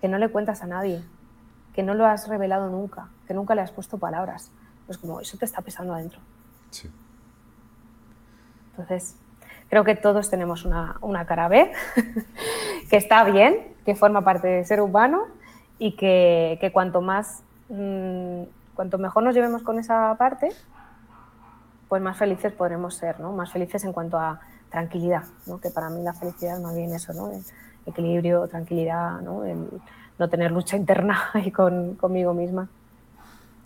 [SPEAKER 2] Que no le cuentas a nadie, que no lo has revelado nunca, que nunca le has puesto palabras. Pues como, eso te está pesando adentro. Sí. Entonces, Creo que todos tenemos una, cara B, que está bien, que forma parte del ser humano y que, cuanto más, mm, cuanto mejor nos llevemos con esa parte, pues más felices podremos ser, ¿no? Más felices en cuanto a tranquilidad, ¿no? Que para mí la felicidad es más bien eso, ¿no? equilibrio, tranquilidad, ¿no? no tener lucha interna ahí con, conmigo misma.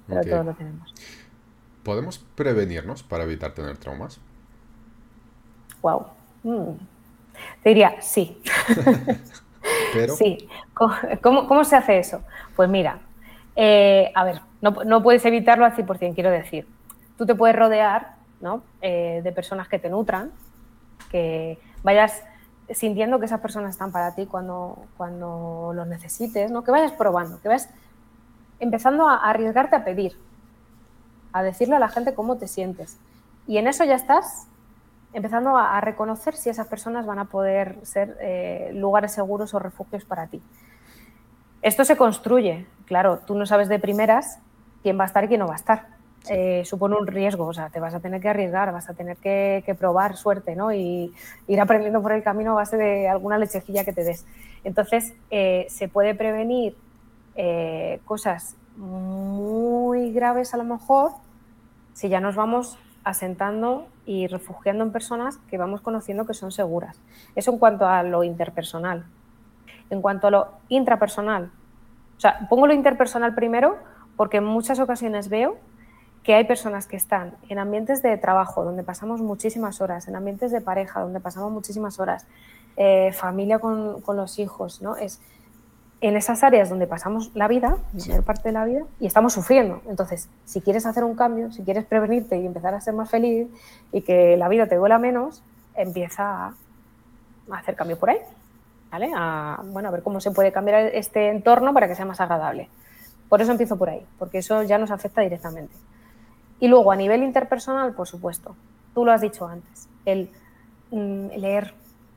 [SPEAKER 2] Pero todos lo tenemos.
[SPEAKER 1] ¿Podemos prevenirnos para evitar tener traumas?
[SPEAKER 2] wow. Mm. Te diría, sí. Sí. ¿Cómo, se hace eso? Pues mira, eh, a ver, no, puedes evitarlo al 100%, quiero decir. Tú te puedes rodear eh, de personas que te nutran, que vayas sintiendo que esas personas están para ti cuando, cuando los necesites, ¿no? que vayas probando, que vayas empezando a arriesgarte a pedir, a decirle a la gente cómo te sientes. Y en eso ya estás empezando a, reconocer si esas personas van a poder ser eh, lugares seguros o refugios para ti. Esto se construye, claro, tú no sabes de primeras quién va a estar y quién no va a estar. Eh, supone un riesgo, o sea, te vas a tener que arriesgar, vas a tener que, probar suerte, ¿no? Y ir aprendiendo por el camino a base de alguna lechecilla que te des. Entonces, eh, se puede prevenir cosas muy graves a lo mejor si ya nos vamos asentando y refugiando en personas que vamos conociendo que son seguras. Eso en cuanto a lo interpersonal. En cuanto a lo intrapersonal, o sea, pongo lo interpersonal primero porque en muchas ocasiones veo que hay personas que están en ambientes de trabajo donde pasamos muchísimas horas, en ambientes de pareja donde pasamos muchísimas horas, eh, familia con, con, los hijos, ¿no? Es, en esas áreas donde pasamos la vida, la mayor parte de la vida, y estamos sufriendo. Entonces, si quieres hacer un cambio, si quieres prevenirte y empezar a ser más feliz y que la vida te duela menos, empieza a hacer cambio por ahí. ¿Vale? A, bueno, a ver cómo se puede cambiar este entorno para que sea más agradable. Por eso empiezo por ahí, porque eso ya nos afecta directamente. Y luego, a nivel interpersonal, por supuesto, tú lo has dicho antes, el mm, leer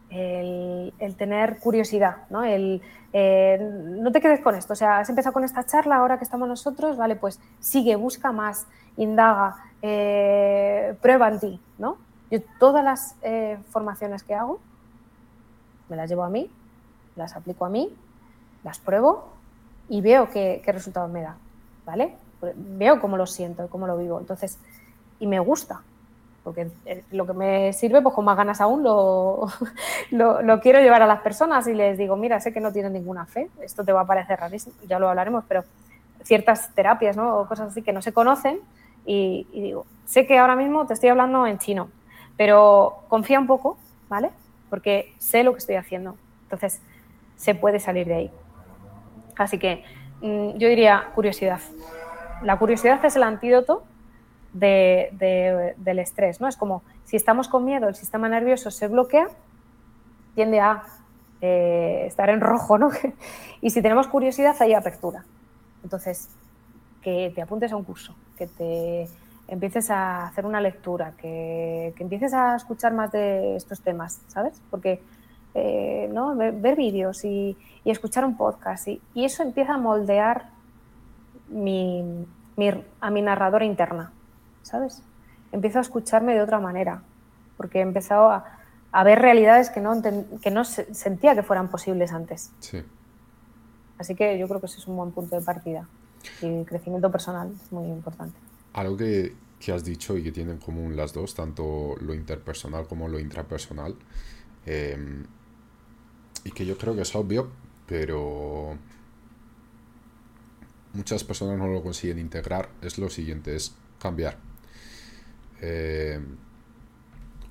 [SPEAKER 2] el, tener curiosidad, ¿no? El, eh, no te quedes con esto, o sea, has empezado con esta charla, ahora que estamos nosotros, vale, pues sigue, busca más, indaga, eh, prueba en ti, ¿no? Yo todas las eh, formaciones que hago, me las llevo a mí, las aplico a mí, las pruebo y veo qué, qué resultados me da, ¿vale? Veo cómo lo siento, cómo lo vivo, entonces, y me gusta, porque eh, lo que me sirve, pues con más ganas aún lo, lo, quiero llevar a las personas y les digo, mira, sé que no tienes ninguna fe, esto te va a parecer rarísimo, ya lo hablaremos, pero ciertas terapias ¿no? o cosas así que no se conocen y, digo, sé que ahora mismo te estoy hablando en chino, pero confía un poco, ¿vale? porque sé lo que estoy haciendo. Entonces, se puede salir de ahí. Así que mm, yo diría curiosidad. La curiosidad es el antídoto del estrés, ¿no? Es como si estamos con miedo, el sistema nervioso se bloquea, tiende a eh, estar en rojo, ¿no? y si tenemos curiosidad, hay apertura. Entonces, que te apuntes a un curso, que te empieces a hacer una lectura, que, empieces a escuchar más de estos temas, ¿sabes? Porque eh, ¿no? ver, vídeos y, escuchar un podcast y, eso empieza a moldear mi, a mi narradora interna, ¿sabes? Empiezo a escucharme de otra manera, porque he empezado a, a ver realidades que no, que no sentía que fueran posibles antes. Sí. Así que yo creo que ese es un buen punto de partida. Y el crecimiento personal es muy importante.
[SPEAKER 1] Algo que, que has dicho y que tienen en común las dos, tanto lo interpersonal como lo intrapersonal, em, y que yo creo que es obvio, pero muchas personas no lo consiguen integrar, es lo siguiente, es cambiar. Eh,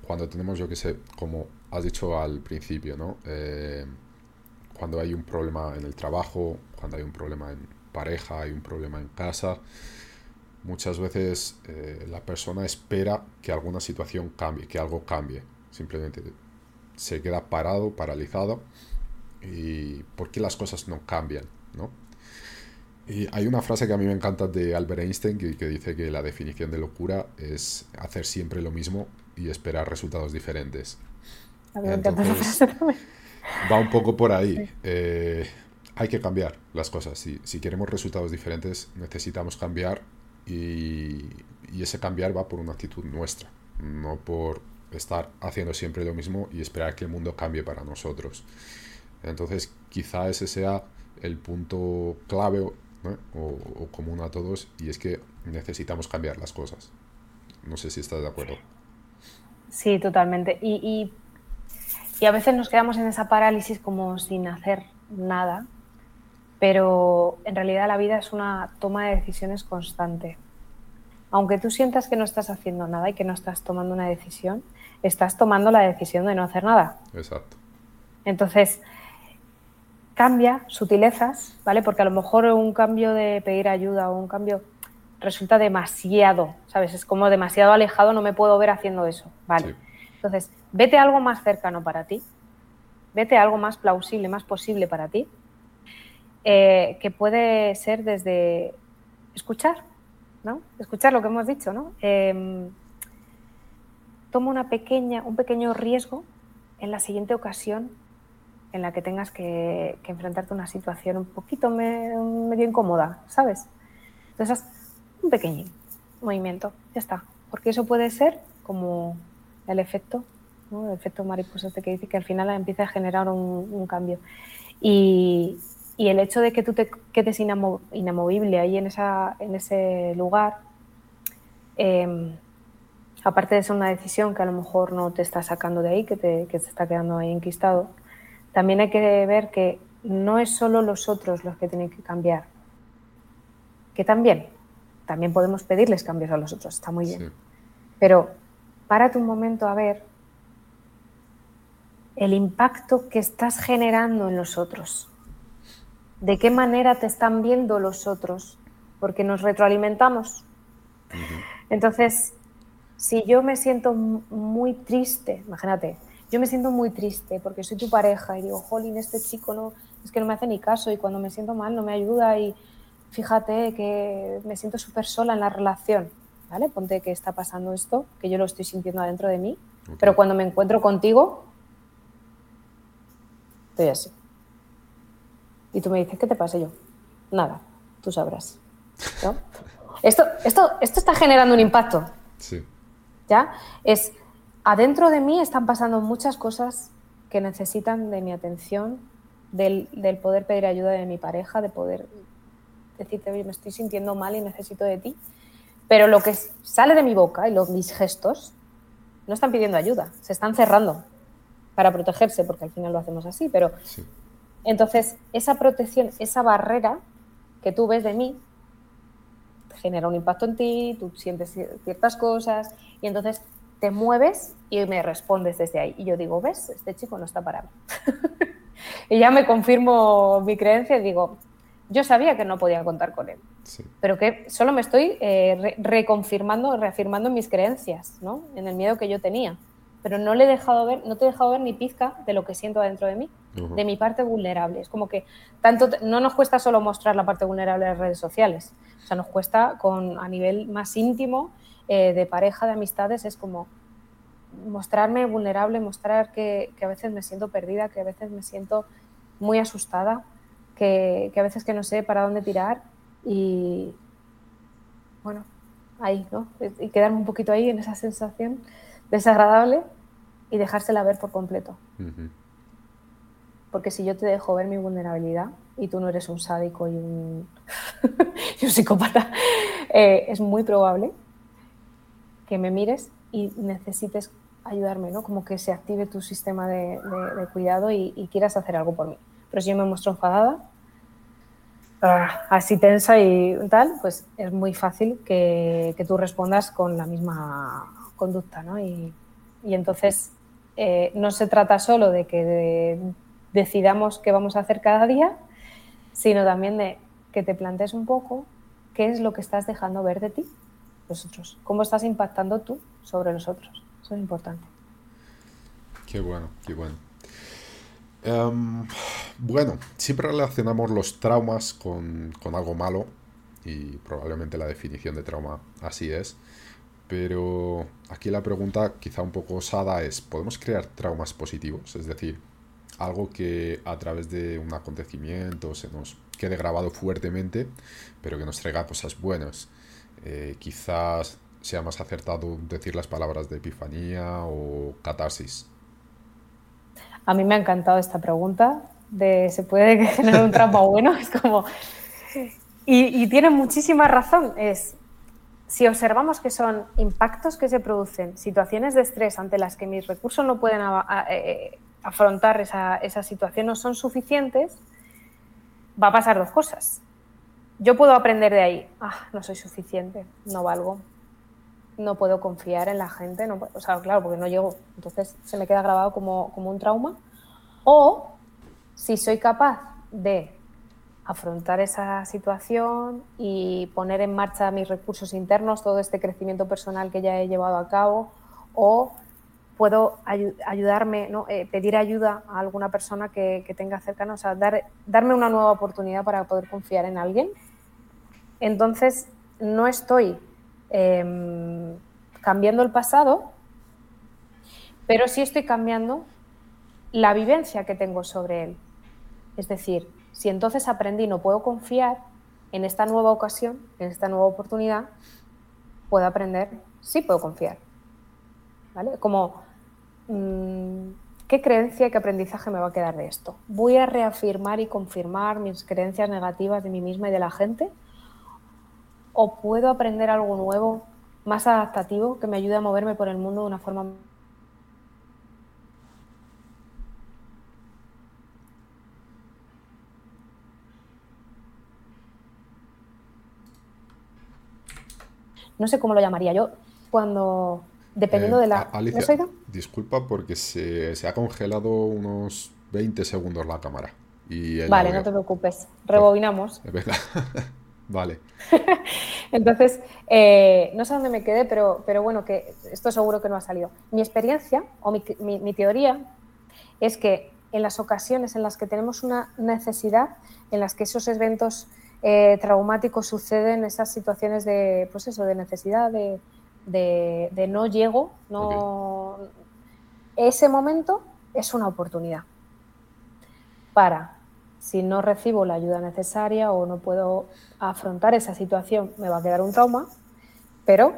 [SPEAKER 1] cuando tenemos, yo que sé, como has dicho al principio, ¿no? Eh, cuando hay un problema en el trabajo, cuando hay un problema en pareja, hay un problema en casa, muchas veces eh, la persona espera que alguna situación cambie, que algo cambie. Simplemente se queda parado, paralizado. ¿Y por qué las cosas no cambian? ¿no? Y hay una frase que a mí me encanta de Albert Einstein que, que dice que la definición de locura es hacer siempre lo mismo y esperar resultados diferentes. va un poco por ahí. Eh, hay que cambiar las cosas. Si, si, queremos resultados diferentes, necesitamos cambiar y, y, ese cambiar va por una actitud nuestra, no por estar haciendo siempre lo mismo y esperar que el mundo cambie para nosotros. Entonces, quizá ese sea el punto clave o, o común a todos y es que necesitamos cambiar las cosas. No sé si estás de acuerdo.
[SPEAKER 2] Sí, totalmente. Y, y, a veces nos quedamos en esa parálisis como sin hacer nada, pero en realidad la vida es una toma de decisiones constante. Aunque tú sientas que no estás haciendo nada y que no estás tomando una decisión, estás tomando la decisión de no hacer nada.
[SPEAKER 1] Exacto.
[SPEAKER 2] Entonces, cambia sutilezas, ¿vale? Porque a lo mejor un cambio de pedir ayuda o un cambio resulta demasiado, ¿sabes? Es como demasiado alejado, no me puedo ver haciendo eso, ¿vale? Entonces, vete a algo más cercano para ti, vete a algo más plausible, más posible para ti, eh, que puede ser desde escuchar, ¿no? Escuchar lo que hemos dicho, ¿no? Em, toma una pequeña, un pequeño riesgo en la siguiente ocasión en la que tengas que, enfrentarte a una situación un poquito medio incómoda, ¿sabes? Entonces, un pequeño movimiento, ya está. Porque eso puede ser como el efecto, el efecto mariposa este que dice que al final empieza a generar un, cambio. Y, el hecho de que tú te quedes inamovible ahí en, esa, en ese lugar, em, aparte de ser una decisión que a lo mejor no te está sacando de ahí, que te, que te está quedando ahí enquistado, también hay que ver que no es solo los otros los que tienen que cambiar, que también, también podemos pedirles cambios a los otros, está muy bien. Pero párate un momento a ver el impacto que estás generando en los otros. ¿De qué manera te están viendo los otros? Porque nos retroalimentamos. Entonces, si yo me siento muy triste, imagínate, yo me siento muy triste porque soy tu pareja y digo, jolín, este chico no, es que no me hace ni caso y cuando me siento mal no me ayuda y fíjate que me siento súper sola en la relación, ¿vale? Ponte que está pasando esto, que yo lo estoy sintiendo adentro de mí, pero cuando me encuentro contigo, estoy así. Y tú me dices, ¿qué te pasa yo? Nada, tú sabrás. esto, esto, esto está generando un impacto.
[SPEAKER 1] Sí.
[SPEAKER 2] ¿Ya? Es, adentro de mí están pasando muchas cosas que necesitan de mi atención, del, del poder pedir ayuda de mi pareja, de poder decirte, oye, me estoy sintiendo mal y necesito de ti. Pero lo que sale de mi boca y los, mis gestos no están pidiendo ayuda, se están cerrando para protegerse, porque al final lo hacemos así. Pero entonces, esa protección, esa barrera que tú ves de mí, genera un impacto en ti, tú sientes ciertas cosas y entonces te mueves y me respondes desde ahí. Y yo digo, ¿ves? Este chico no está para mí. y ya me confirmo mi creencia y digo, yo sabía que no podía contar con él, pero que solo me estoy eh, reconfirmando, reafirmando mis creencias, ¿no? En el miedo que yo tenía. Pero no le he dejado ver, no te he dejado ver ni pizca de lo que siento dentro de mí, de mi parte vulnerable. Es como que tanto no nos cuesta solo mostrar la parte vulnerable en las redes sociales, o sea, nos cuesta con a nivel más íntimo eh, de pareja, de amistades, es como mostrarme vulnerable, mostrar que, que a veces me siento perdida, que a veces me siento muy asustada, que, a veces que no sé para dónde tirar y bueno, ahí, ¿no? Y quedarme un poquito ahí en esa sensación desagradable y dejársela ver por completo. Porque si yo te dejo ver mi vulnerabilidad y tú no eres un sádico y un, psicópata, eh, es muy probable que me mires y necesites ayudarme, ¿no? Como que se active tu sistema de, cuidado y, quieras hacer algo por mí. Pero si yo me muestro enfadada, Ah, así tensa y tal, pues es muy fácil que, tú respondas con la misma conducta, ¿no? Y, entonces eh, no se trata solo de que decidamos qué vamos a hacer cada día, sino también de que te plantees un poco qué es lo que estás dejando ver de ti, los otros, cómo estás impactando tú sobre los otros. Eso es importante.
[SPEAKER 1] Qué bueno, qué bueno. Em, bueno, siempre relacionamos los traumas con, algo malo y probablemente la definición de trauma así es. Pero aquí la pregunta quizá un poco osada es, ¿podemos crear traumas positivos? Es decir, algo que a través de un acontecimiento se nos quede grabado fuertemente, pero que nos traiga cosas buenas. Eh, quizás sea más acertado decir las palabras de epifanía o catarsis.
[SPEAKER 2] A mí me ha encantado esta pregunta de ¿se puede generar un trauma bueno? Es como... Y, tiene muchísima razón. Es, si observamos que son impactos que se producen, situaciones de estrés ante las que mis recursos no pueden eh, afrontar esa, esa situación, no son suficientes, va a pasar dos cosas. Yo puedo aprender de ahí, ah, no soy suficiente, no valgo, no puedo confiar en la gente, no, o sea, claro, porque no llego, entonces se me queda grabado como, como un trauma. O si soy capaz de afrontar esa situación y poner en marcha mis recursos internos, todo este crecimiento personal que ya he llevado a cabo, o puedo ayudarme, ¿no? Eh, pedir ayuda a alguna persona que, tenga cercana, o sea, dar, darme una nueva oportunidad para poder confiar en alguien. Entonces, no estoy Em, cambiando el pasado, pero sí estoy cambiando la vivencia que tengo sobre él. Es decir, si entonces aprendí no puedo confiar en esta nueva ocasión, en esta nueva oportunidad, puedo aprender, sí puedo confiar. ¿Vale? Como, mm, ¿qué creencia, qué aprendizaje me va a quedar de esto? ¿Voy a reafirmar y confirmar mis creencias negativas de mí misma y de la gente? O puedo aprender algo nuevo, más adaptativo, que me ayude a moverme por el mundo de una forma no sé cómo lo llamaría yo, cuando, dependiendo
[SPEAKER 1] eh,
[SPEAKER 2] de la...
[SPEAKER 1] Alicia, disculpa porque se, ha congelado unos 20 segundos la cámara. Y
[SPEAKER 2] vale, no te preocupes, rebobinamos.
[SPEAKER 1] Vale.
[SPEAKER 2] Entonces, eh, no sé dónde me quedé, pero, pero bueno, que esto seguro que no ha salido. Mi experiencia o mi, teoría es que en las ocasiones en las que tenemos una necesidad, en las que esos eventos eh, traumáticos suceden, esas situaciones de, pues eso, de necesidad, de, no llego, no, ese momento es una oportunidad para si no recibo la ayuda necesaria o no puedo afrontar esa situación, me va a quedar un trauma, pero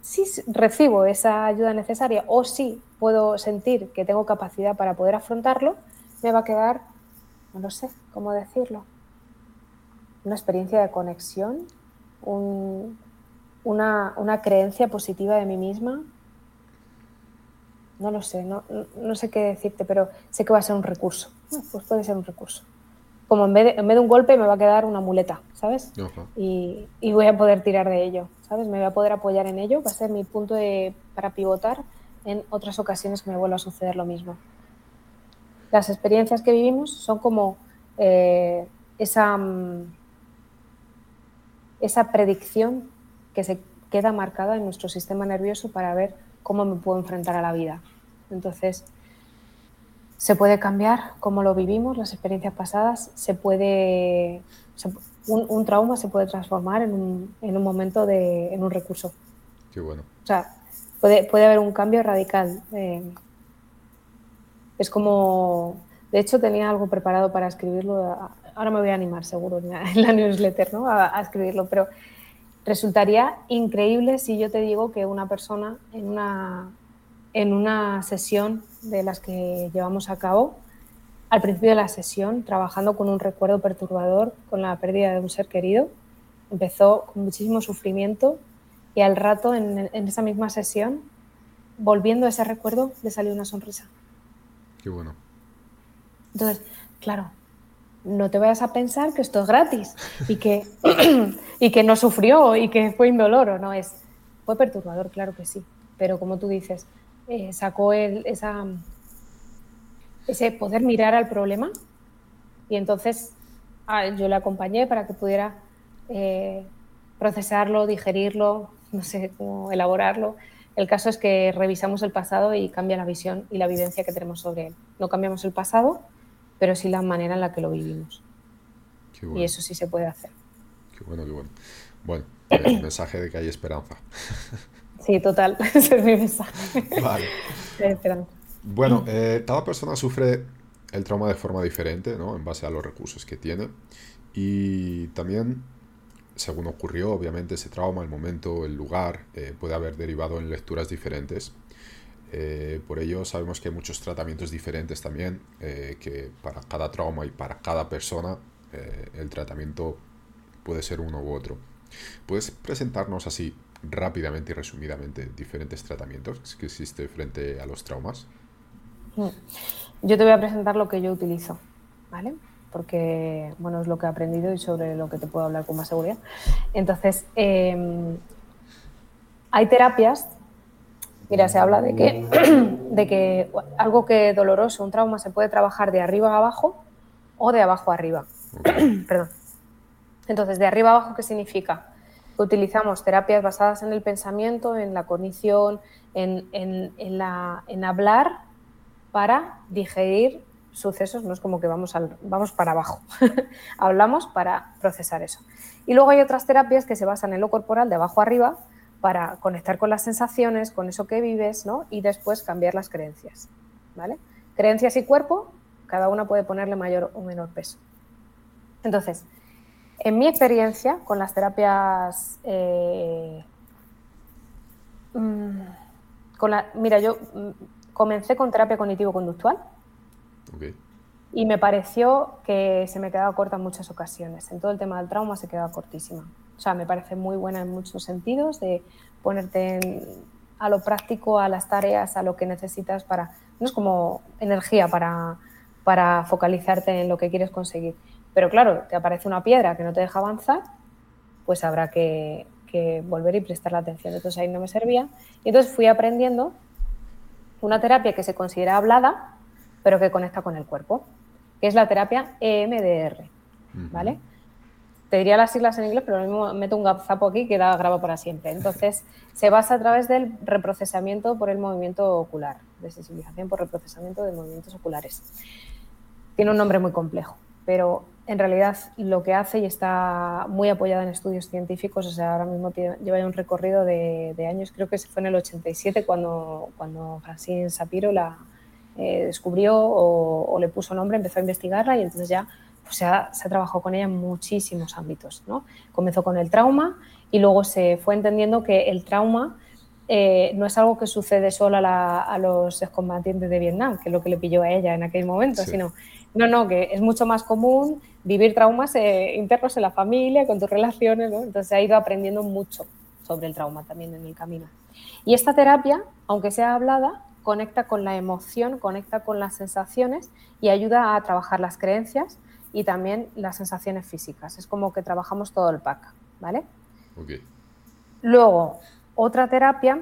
[SPEAKER 2] si recibo esa ayuda necesaria o si puedo sentir que tengo capacidad para poder afrontarlo, me va a quedar, no lo sé cómo decirlo, una experiencia de conexión, una, creencia positiva de mí misma. No lo sé, no, no sé qué decirte, pero sé que va a ser un recurso. Pues puede ser un recurso como en vez, de, en vez de un golpe me va a quedar una muleta, ¿sabes? Y, y, voy a poder tirar de ello, ¿sabes? Me voy a poder apoyar en ello, va a ser mi punto de, para pivotar en otras ocasiones que me vuelva a suceder lo mismo. Las experiencias que vivimos son como eh, esa, mm, esa predicción que se queda marcada en nuestro sistema nervioso para ver cómo me puedo enfrentar a la vida. Entonces, se puede cambiar cómo lo vivimos, las experiencias pasadas, se puede, un, trauma se puede transformar en un, en un momento de, en un recurso.
[SPEAKER 1] Qué bueno.
[SPEAKER 2] O sea, puede, puede haber un cambio radical. Eh, es como, de hecho tenía algo preparado para escribirlo, ahora me voy a animar seguro en la, newsletter ¿no? a, a escribirlo, pero resultaría increíble si yo te digo que una persona en una, en una sesión de las que llevamos a cabo, al principio de la sesión, trabajando con un recuerdo perturbador, con la pérdida de un ser querido, empezó con muchísimo sufrimiento y al rato, en, esa misma sesión, volviendo a ese recuerdo, le salió una sonrisa.
[SPEAKER 1] Qué bueno.
[SPEAKER 2] Entonces, claro, no te vayas a pensar que esto es gratis y que, y que no sufrió y que fue indoloro, no es. Fue perturbador, claro que sí, pero como tú dices, eh, sacó el, esa, ese poder mirar al problema y entonces ah, yo le acompañé para que pudiera eh, procesarlo, digerirlo, no sé cómo elaborarlo. El caso es que revisamos el pasado y cambia la visión y la vivencia que tenemos sobre él. No cambiamos el pasado, pero sí la manera en la que lo vivimos. Y eso sí se puede hacer.
[SPEAKER 1] Qué bueno, qué bueno. Bueno, el mensaje de que hay esperanza.
[SPEAKER 2] Sí, total, ese es mi mensaje.
[SPEAKER 1] Vale. Bueno, eh, cada persona sufre el trauma de forma diferente, ¿no? En base a los recursos que tiene. Y también, según ocurrió, obviamente, ese trauma, el momento, el lugar, eh, puede haber derivado en lecturas diferentes. Eh, por ello, sabemos que hay muchos tratamientos diferentes también, que para cada trauma y para cada persona, el tratamiento puede ser uno u otro. ¿Puedes presentarnos así rápidamente y resumidamente diferentes tratamientos que existe frente a los traumas?
[SPEAKER 2] Mm. Yo te voy a presentar lo que yo utilizo, ¿vale? Porque, bueno, es lo que he aprendido y sobre lo que te puedo hablar con más seguridad. Entonces, em, hay terapias, mira, se habla de que, de que algo que es doloroso, un trauma, se puede trabajar de arriba a abajo o de abajo a arriba. Perdón. Entonces, de arriba a abajo, ¿qué significa? Utilizamos terapias basadas en el pensamiento, en la cognición, en, en, hablar para digerir sucesos, no es como que vamos, al, vamos para abajo, hablamos para procesar eso. Y luego hay otras terapias que se basan en lo corporal de abajo arriba para conectar con las sensaciones, con eso que vives, ¿no? Y después cambiar las creencias, ¿vale? Creencias y cuerpo, cada una puede ponerle mayor o menor peso. Entonces, en mi experiencia con las terapias, eh, mm, con la, mira, yo mm, comencé con terapia cognitivo-conductual y me pareció que se me quedaba corta en muchas ocasiones. En todo el tema del trauma se quedaba cortísima. O sea, me parece muy buena en muchos sentidos de ponerte a lo práctico, a las tareas, a lo que necesitas para... No es como energía para, para focalizarte en lo que quieres conseguir pero claro, te aparece una piedra que no te deja avanzar, pues habrá que, volver y prestar la atención. Entonces ahí no me servía. Y entonces fui aprendiendo una terapia que se considera hablada, pero que conecta con el cuerpo, que es la terapia EMDR. ¿Vale? Te diría las siglas en inglés, pero lo mismo meto un gazapo aquí que da graba para siempre. Entonces, se basa a través del reprocesamiento por el movimiento ocular, de sensibilización por reprocesamiento de movimientos oculares. Tiene un nombre muy complejo, pero en realidad lo que hace y está muy apoyada en estudios científicos, o sea, ahora mismo lleva un recorrido de, años, creo que fue en el 87 cuando, cuando Francine Sapiro la eh, descubrió o, le puso nombre, empezó a investigarla y entonces ya pues se, ha, trabajado con ella en muchísimos ámbitos. ¿no? Comenzó con el trauma y luego se fue entendiendo que el trauma eh, no es algo que sucede solo a, los excombatientes de Vietnam, que es lo que le pilló a ella en aquel momento, sino no, no, que es mucho más común vivir traumas eh, internos en la familia, con tus relaciones, ¿no? Entonces ha ido aprendiendo mucho sobre el trauma también en el camino. Y esta terapia, aunque sea hablada, conecta con la emoción, conecta con las sensaciones y ayuda a trabajar las creencias y también las sensaciones físicas. Es como que trabajamos todo el pack, ¿vale?
[SPEAKER 1] Okay.
[SPEAKER 2] Luego, otra terapia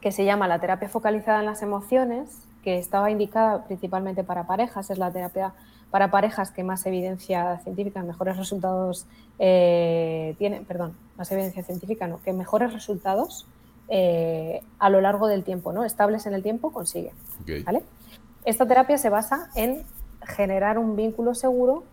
[SPEAKER 2] que se llama la terapia focalizada en las emociones, que estaba indicada principalmente para parejas, es la terapia para parejas que más evidencia científica, mejores resultados eh, tienen, perdón, más evidencia científica, no, que mejores resultados eh, a lo largo del tiempo, ¿no? Estables en el tiempo consigue. ¿vale? Esta terapia se basa en generar un vínculo seguro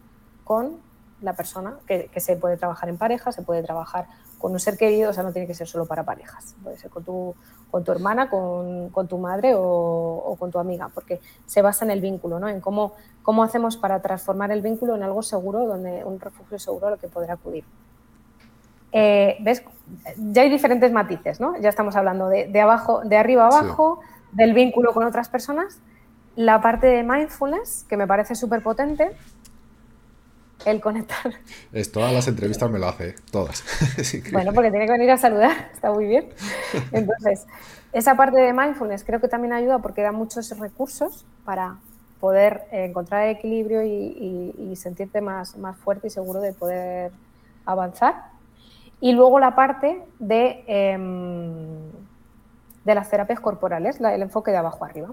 [SPEAKER 2] con la persona, que, se puede trabajar en pareja, se puede trabajar con un ser querido, o sea, no tiene que ser solo para parejas, puede ser con tu, con tu hermana, con, tu madre o, con tu amiga, porque se basa en el vínculo, ¿no? en cómo, cómo hacemos para transformar el vínculo en algo seguro, donde un refugio seguro al que poder acudir. Eh, ¿Ves? Ya hay diferentes matices, ¿no? Ya estamos hablando de, abajo, de arriba abajo, del vínculo con otras personas, la parte de mindfulness, que me parece súper potente, el conectar.
[SPEAKER 1] Es, todas las entrevistas me lo hace, todas.
[SPEAKER 2] bueno, porque tiene que venir a saludar, está muy bien. Entonces, esa parte de mindfulness creo que también ayuda porque da muchos recursos para poder encontrar equilibrio y, sentirte más, más fuerte y seguro de poder avanzar. Y luego la parte de, em, de las terapias corporales, el enfoque de abajo arriba.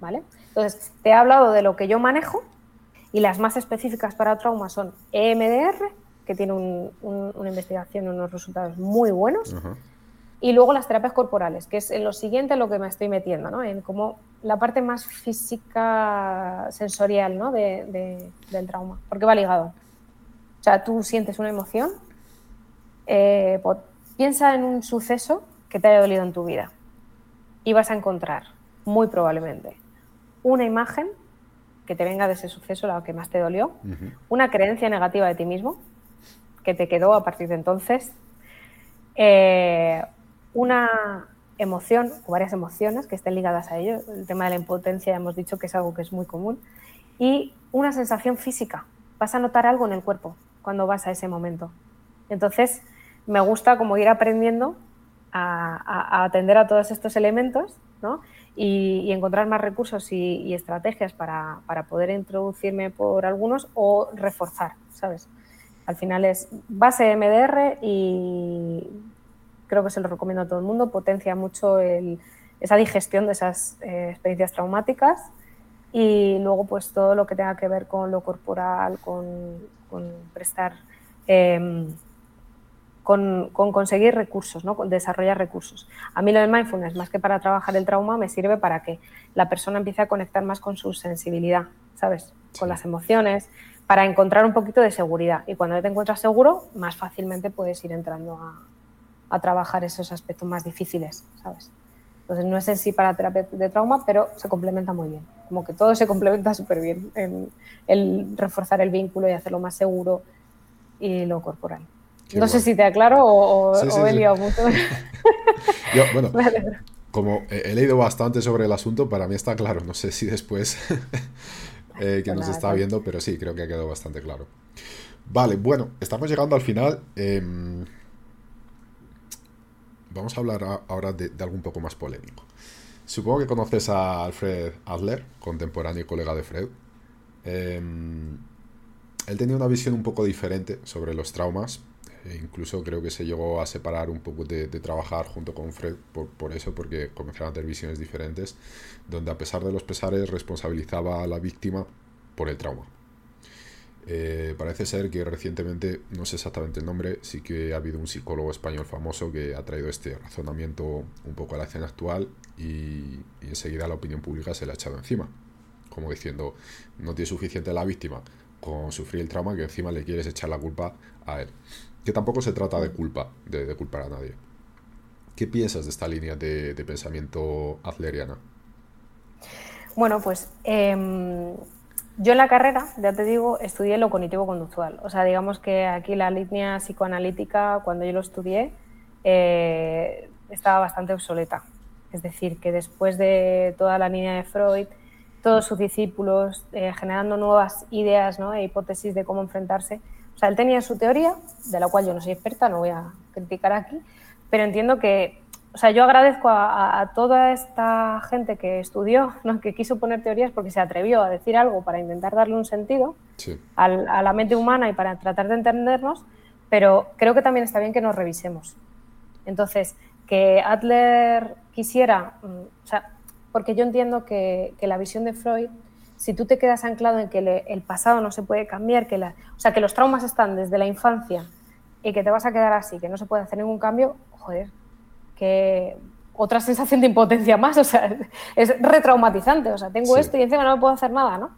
[SPEAKER 2] ¿Vale? Entonces, te he hablado de lo que yo manejo, y las más específicas para trauma son EMDR, que tiene una investigación y unos resultados muy buenos. Y luego las terapias corporales, que es en lo siguiente lo que me estoy metiendo, ¿no? En como la parte más física, sensorial, ¿no? De, del trauma, porque va ligado. O sea, tú sientes una emoción, eh, piensa en un suceso que te haya dolido en tu vida y vas a encontrar, muy probablemente, una imagen que te venga de ese suceso, la que más te dolió, una creencia negativa de ti mismo, que te quedó a partir de entonces, eh, una emoción o varias emociones que estén ligadas a ello, el tema de la impotencia ya hemos dicho que es algo que es muy común, y una sensación física, vas a notar algo en el cuerpo cuando vas a ese momento. Entonces, me gusta como ir aprendiendo a, a atender a todos estos elementos, ¿no? Y, encontrar más recursos y, estrategias para, poder introducirme por algunos o reforzar, ¿sabes? Al final es base MDR y creo que se lo recomiendo a todo el mundo, potencia mucho esa digestión de esas eh, experiencias traumáticas y luego pues todo lo que tenga que ver con lo corporal, con, prestar... Em, con, conseguir recursos, ¿no? con desarrollar recursos. A mí lo del mindfulness, más que para trabajar el trauma, me sirve para que la persona empiece a conectar más con su sensibilidad, ¿sabes? Con las emociones, para encontrar un poquito de seguridad. Y cuando te encuentras seguro, más fácilmente puedes ir entrando a, trabajar esos aspectos más difíciles, ¿sabes? Entonces no es en sí para terapia de trauma, pero se complementa muy bien. Como que todo se complementa súper bien en el reforzar el vínculo y hacerlo más seguro y lo corporal no sé si te aclaro o, he liado mucho.
[SPEAKER 1] bueno, como he, leído bastante sobre el asunto, para mí está claro. No sé si después eh, que nos está viendo, pero sí, creo que ha quedado bastante claro. Vale, bueno, estamos llegando al final. Em, vamos a hablar ahora de, algo un poco más polémico. Supongo que conoces a Alfred Adler, contemporáneo y colega de Freud. Em, él tenía una visión un poco diferente sobre los traumas, e incluso creo que se llegó a separar un poco de, trabajar junto con Fred por, eso, porque comenzaron a tener visiones diferentes, donde a pesar de los pesares responsabilizaba a la víctima por el trauma. Eh, parece ser que recientemente, no sé exactamente el nombre, sí que ha habido un psicólogo español famoso que ha traído este razonamiento un poco a la escena actual y, y enseguida la opinión pública se le ha echado encima. Como diciendo, no tiene suficiente la víctima con sufrir el trauma que encima le quieres echar la culpa a él que tampoco se trata de culpa, de, culpar a nadie. ¿Qué piensas de esta línea de, pensamiento adleriana?
[SPEAKER 2] Bueno, pues em, yo en la carrera, ya te digo, estudié lo cognitivo-conductual. O sea, digamos que aquí la línea psicoanalítica, cuando yo lo estudié, eh, estaba bastante obsoleta. Es decir, que después de toda la línea de Freud, todos sus discípulos eh, generando nuevas ideas ¿no? e hipótesis de cómo enfrentarse, sea, él tenía su teoría, de la cual yo no soy experta, no voy a criticar aquí, pero entiendo que, o sea, yo agradezco a, toda esta gente que estudió, ¿no? que quiso poner teorías porque se atrevió a decir algo para intentar darle un sentido a la mente humana y para tratar de entendernos, pero creo que también está bien que nos revisemos. Entonces, que Adler quisiera, mm, o sea, porque yo entiendo que, la visión de Freud, si tú te quedas anclado en que el pasado no se puede cambiar, que la, o sea, que los traumas están desde la infancia y que te vas a quedar así, que no se puede hacer ningún cambio, joder, que otra sensación de impotencia más, o sea, es retraumatizante, o sea, tengo esto y encima no me puedo hacer nada, ¿no?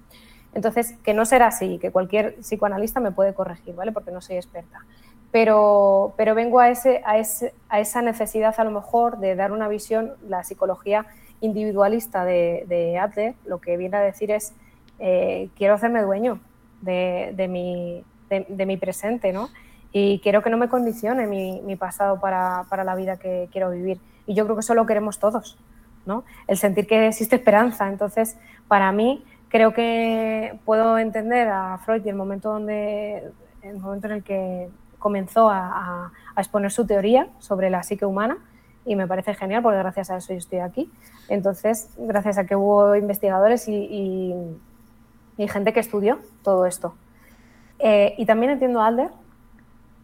[SPEAKER 2] Entonces, que no será así, que cualquier psicoanalista me puede corregir, ¿vale? Porque no soy experta. Pero, pero vengo a, ese, a, ese, a esa necesidad a lo mejor de dar una visión, la psicología individualista de, de Adler, lo que viene a decir es, eh, quiero hacerme dueño de, mi, presente, ¿no? Y quiero que no me condicione mi, pasado para, la vida que quiero vivir. Y yo creo que eso lo queremos todos, ¿no? El sentir que existe esperanza. Entonces, para mí, creo que puedo entender a Freud y el momento, donde, el momento en el que comenzó a exponer su teoría sobre la psique humana, y me parece genial porque gracias a eso yo estoy aquí. Entonces, gracias a que hubo investigadores y, gente que estudió todo esto. Eh, y también entiendo a Alder.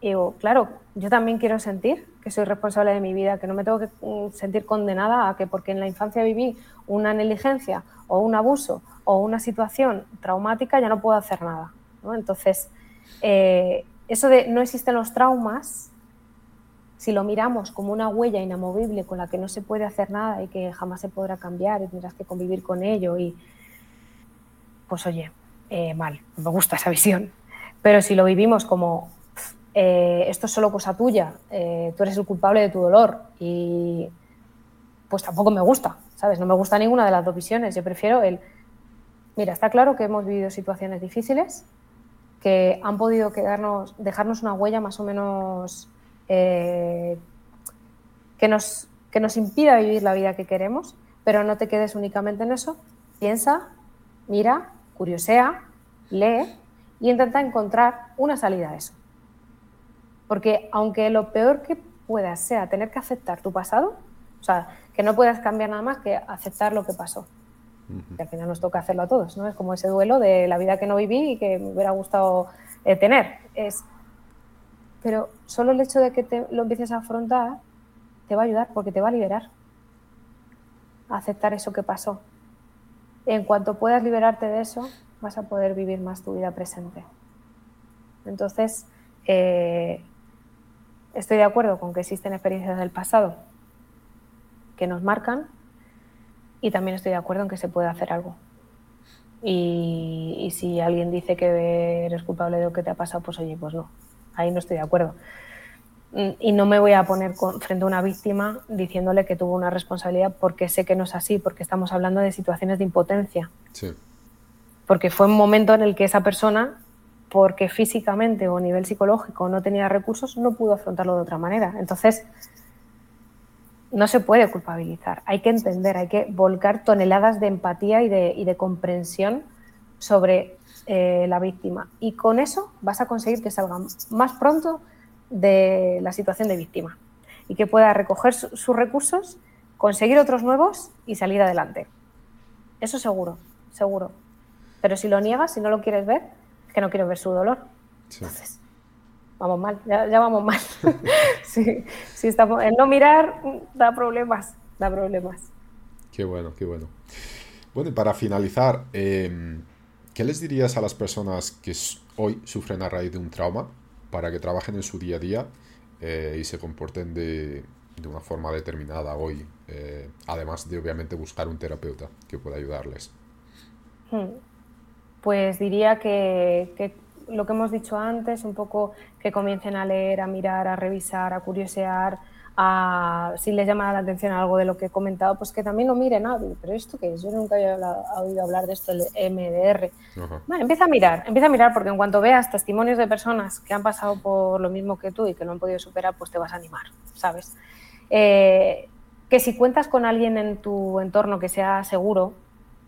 [SPEAKER 2] Y digo, claro, yo también quiero sentir que soy responsable de mi vida, que no me tengo que mm, sentir condenada a que porque en la infancia viví una negligencia o un abuso o una situación traumática ya no puedo hacer nada. Entonces, eh, eso de no existen los traumas si lo miramos como una huella inamovible con la que no se puede hacer nada y que jamás se podrá cambiar y tendrás que convivir con ello y pues oye, eh, mal, me gusta esa visión. Pero si lo vivimos como eh, esto es solo cosa tuya, eh, tú eres el culpable de tu dolor y pues tampoco me gusta, ¿sabes? No me gusta ninguna de las dos visiones. Yo prefiero el, mira, está claro que hemos vivido situaciones difíciles que han podido quedarnos, dejarnos una huella más o menos eh, que, nos, que nos impida vivir la vida que queremos, pero no te quedes únicamente en eso. Piensa, mira, curiosea, lee y intenta encontrar una salida a eso. Porque aunque lo peor que puedas sea tener que aceptar tu pasado, o sea, que no puedas cambiar nada más que aceptar lo que pasó. Que al final nos toca hacerlo a todos, ¿no? Es como ese duelo de la vida que no viví y que me hubiera gustado eh, tener. Es pero solo el hecho de que te lo empieces a afrontar te va a ayudar porque te va a liberar a aceptar eso que pasó. En cuanto puedas liberarte de eso, vas a poder vivir más tu vida presente. Entonces, eh, estoy de acuerdo con que existen experiencias del pasado que nos marcan y también estoy de acuerdo en que se puede hacer algo. Y, y si alguien dice que eres culpable de lo que te ha pasado, pues oye, pues no, ahí no estoy de acuerdo. Mm, y no me voy a poner frente a una víctima diciéndole que tuvo una responsabilidad porque sé que no es así, porque estamos hablando de situaciones de impotencia. Sí. Porque fue un momento en el que esa persona, porque físicamente o a nivel psicológico no tenía recursos, no pudo afrontarlo de otra manera. Entonces, no se puede culpabilizar. Hay que entender, hay que volcar toneladas de empatía y de, y de comprensión sobre eh, la víctima. Y con eso vas a conseguir que salga más pronto de la situación de víctima y que pueda recoger sus recursos, conseguir otros nuevos y salir adelante. Eso seguro, seguro. Pero si lo niegas, si no lo quieres ver, es que no quiero ver su dolor. Entonces, vamos mal, ya, vamos mal. sí, estamos, el no mirar da problemas, da problemas.
[SPEAKER 1] Qué bueno, qué bueno. Bueno, y para finalizar, eh, ¿Qué les dirías a las personas que hoy sufren a raíz de un trauma para que trabajen en su día a día eh, y se comporten de, una forma determinada hoy, eh, además de obviamente buscar un terapeuta que pueda ayudarles?
[SPEAKER 2] Hmm. Pues diría que, lo que hemos dicho antes, un poco que comiencen a leer, a mirar, a revisar, a curiosear, si les llama la atención algo de lo que he comentado, pues que también lo miren. Ah, pero esto que es, yo nunca había oído hablar de esto, el MDR. Bueno, empieza a mirar, empieza a mirar, porque en cuanto veas testimonios de personas que han pasado por lo mismo que tú y que no han podido superar, pues te vas a animar, ¿sabes? Eh, que si cuentas con alguien en tu entorno que sea seguro,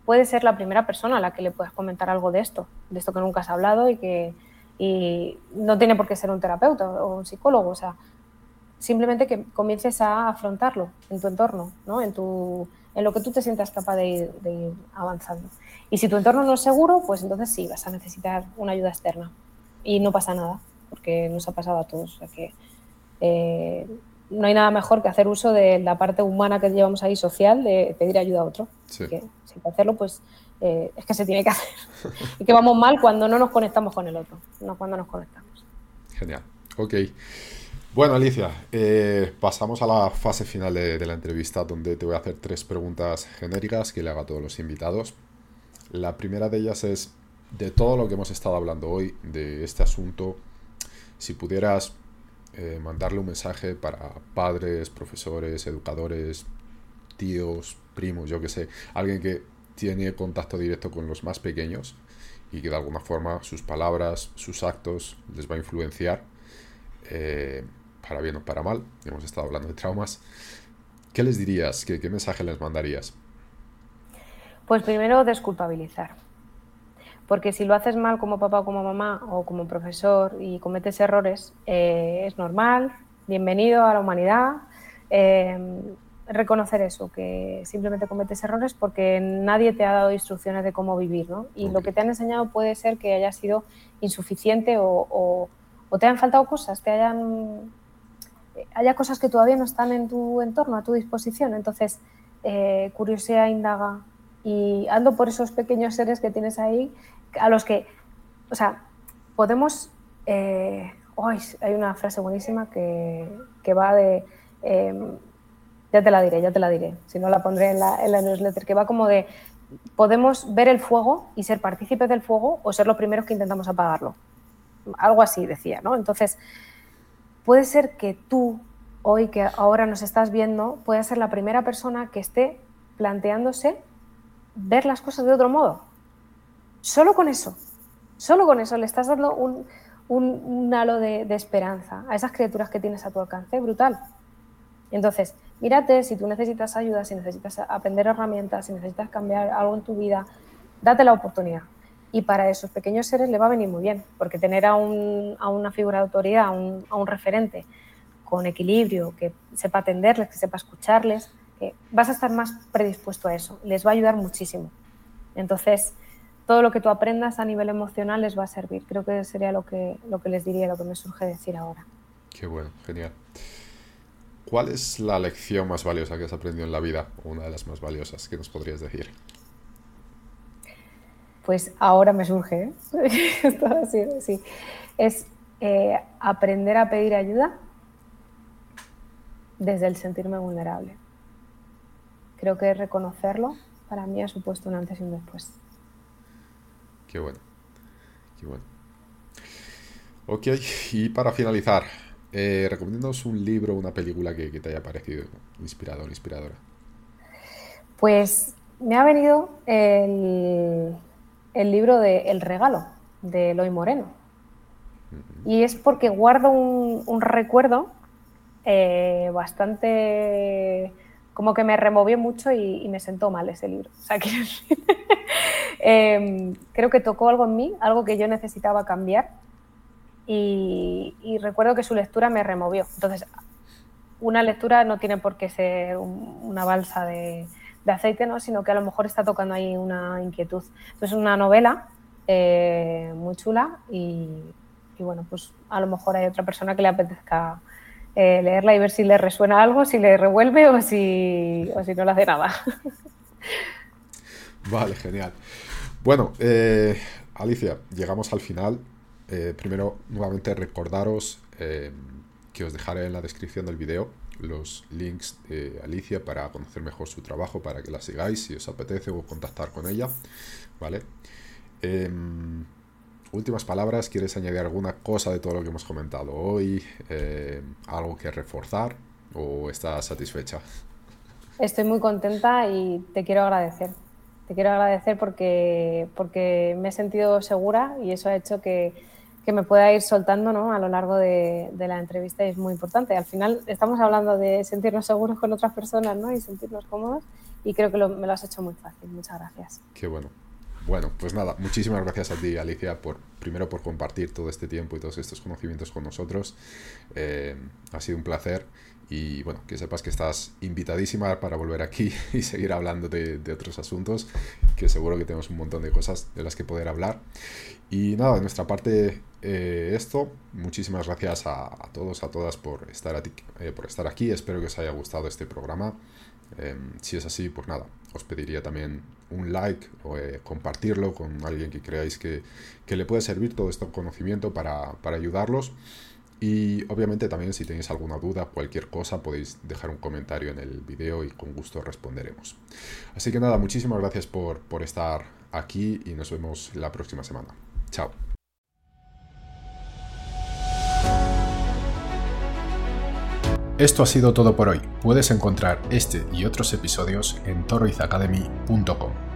[SPEAKER 2] puede ser la primera persona a la que le puedas comentar algo de esto, de esto que nunca has hablado y que y no tiene por qué ser un terapeuta o un psicólogo, o sea, simplemente que comiences a afrontarlo en tu entorno, ¿no? en, tu, en lo que tú te sientas capaz de ir, avanzando. Y si tu entorno no es seguro, pues entonces sí, vas a necesitar una ayuda externa. Y no pasa nada, porque nos ha pasado a todos. O sea que, eh, no hay nada mejor que hacer uso de la parte humana que llevamos ahí social de pedir ayuda a otro. Sí. Que, si hay hacerlo, pues eh, es que se tiene que hacer. y que vamos mal cuando no nos conectamos con el otro, no cuando nos conectamos.
[SPEAKER 1] Genial. Ok. Bueno, Alicia, eh, pasamos a la fase final de, la entrevista donde te voy a hacer tres preguntas genéricas que le hago a todos los invitados. La primera de ellas es, de todo lo que hemos estado hablando hoy, de este asunto, si pudieras eh, mandarle un mensaje para padres, profesores, educadores, tíos, primos, yo que sé, alguien que tiene contacto directo con los más pequeños y que de alguna forma sus palabras, sus actos les va a influenciar, eh, para bien o para mal, hemos estado hablando de traumas, ¿qué les dirías? ¿Qué, qué mensaje les mandarías?
[SPEAKER 2] Pues primero desculpabilizar. Porque si lo haces mal como papá o como mamá o como profesor y cometes errores, eh, es normal, bienvenido a la humanidad. Eh, reconocer eso, que simplemente cometes errores porque nadie te ha dado instrucciones de cómo vivir, ¿no? Y lo que te han enseñado puede ser que haya sido insuficiente o, te hayan faltado cosas, te hayan haya cosas que todavía no están en tu entorno, a tu disposición. Entonces, eh, curiosidad, indaga y ando por esos pequeños seres que tienes ahí, a los que, o sea, podemos... Eh, hay una frase buenísima que, que va de... Em, ya te la diré, ya te la diré, si no la pondré en la, en la newsletter, que va como de, podemos ver el fuego y ser partícipes del fuego o ser los primeros que intentamos apagarlo. Algo así decía, ¿no? Entonces, puede ser que tú, hoy que ahora nos estás viendo, puedas ser la primera persona que esté planteándose ver las cosas de otro modo. Solo con eso, solo con eso le estás dando un, un, halo de, de esperanza a esas criaturas que tienes a tu alcance, brutal. Entonces, mírate si tú necesitas ayuda, si necesitas aprender herramientas, si necesitas cambiar algo en tu vida, date la oportunidad. Y para esos pequeños seres le va a venir muy bien, porque tener a, una figura de autoridad, a un, referente con equilibrio, que sepa atenderles, que sepa escucharles, que vas a estar más predispuesto a eso. Les va a ayudar muchísimo. Entonces, todo lo que tú aprendas a nivel emocional les va a servir. Creo que sería lo que, lo que les diría, lo que me surge decir ahora.
[SPEAKER 1] Qué bueno, genial. ¿Cuál es la lección más valiosa que has aprendido en la vida? Una de las más valiosas que nos podrías decir.
[SPEAKER 2] Pues ahora me surge, ¿eh? sí. Es eh, aprender a pedir ayuda desde el sentirme vulnerable. Creo que reconocerlo para mí ha supuesto un antes y un después.
[SPEAKER 1] Qué bueno, qué bueno. Ok, y para finalizar, eh, un libro o una película que, te haya parecido inspirador, inspiradora.
[SPEAKER 2] Pues me ha venido el, libro de El regalo, de Eloy Moreno. Y es porque guardo un, recuerdo eh, bastante como que me removió mucho y, me sentó mal ese libro. Em, creo que tocó algo en mí, algo que yo necesitaba cambiar y, recuerdo que su lectura me removió. Entonces, una lectura no tiene por qué ser una balsa de, aceite, ¿no? sino que a lo mejor está tocando ahí una inquietud. Es una novela eh, muy chula y, bueno, pues a lo mejor hay otra persona que le apetezca eh, leerla y ver si le resuena algo, si le revuelve o si, o si no le hace nada.
[SPEAKER 1] Vale, genial. Bueno, eh, Alicia, llegamos al final. Primero, nuevamente recordaros que os dejaré en la descripción del video los links de Alicia para conocer mejor su trabajo, para que la sigáis si os apetece o contactar con ella. ¿Vale? Em, últimas palabras, ¿quieres añadir alguna cosa de todo lo que hemos comentado hoy? Eh, ¿Algo que reforzar o estás satisfecha?
[SPEAKER 2] Estoy muy contenta y te quiero agradecer. Te quiero agradecer porque, porque me he sentido segura y eso ha hecho que, que me pueda ir soltando ¿no? a lo largo de, la entrevista es muy importante. Al final estamos hablando de sentirnos seguros con otras personas ¿no? y sentirnos cómodos y creo que me lo has hecho muy fácil. Muchas gracias.
[SPEAKER 1] Qué bueno. Bueno, pues nada, muchísimas gracias a ti, Alicia, por primero por compartir todo este tiempo y todos estos conocimientos con nosotros. Eh, ha sido un placer Y bueno, que sepas que estás invitadísima para volver aquí y seguir hablando de, otros asuntos, que seguro que tenemos un montón de cosas de las que poder hablar. Y nada, de nuestra parte, eh, esto. Muchísimas gracias a, todos, a todas por estar, aquí, eh, por estar aquí. Espero que os haya gustado este programa. Em, si es así, pues nada, os pediría también un like o eh, compartirlo con alguien que creáis que, le puede servir todo este conocimiento para, para ayudarlos. Y obviamente también si tenéis alguna duda, cualquier cosa, podéis dejar un comentario en el video y con gusto responderemos. Así que nada, muchísimas gracias por, por estar aquí y nos vemos la próxima semana. Chao. Esto ha sido todo por hoy. Puedes encontrar este y otros episodios en toroizacademy.com.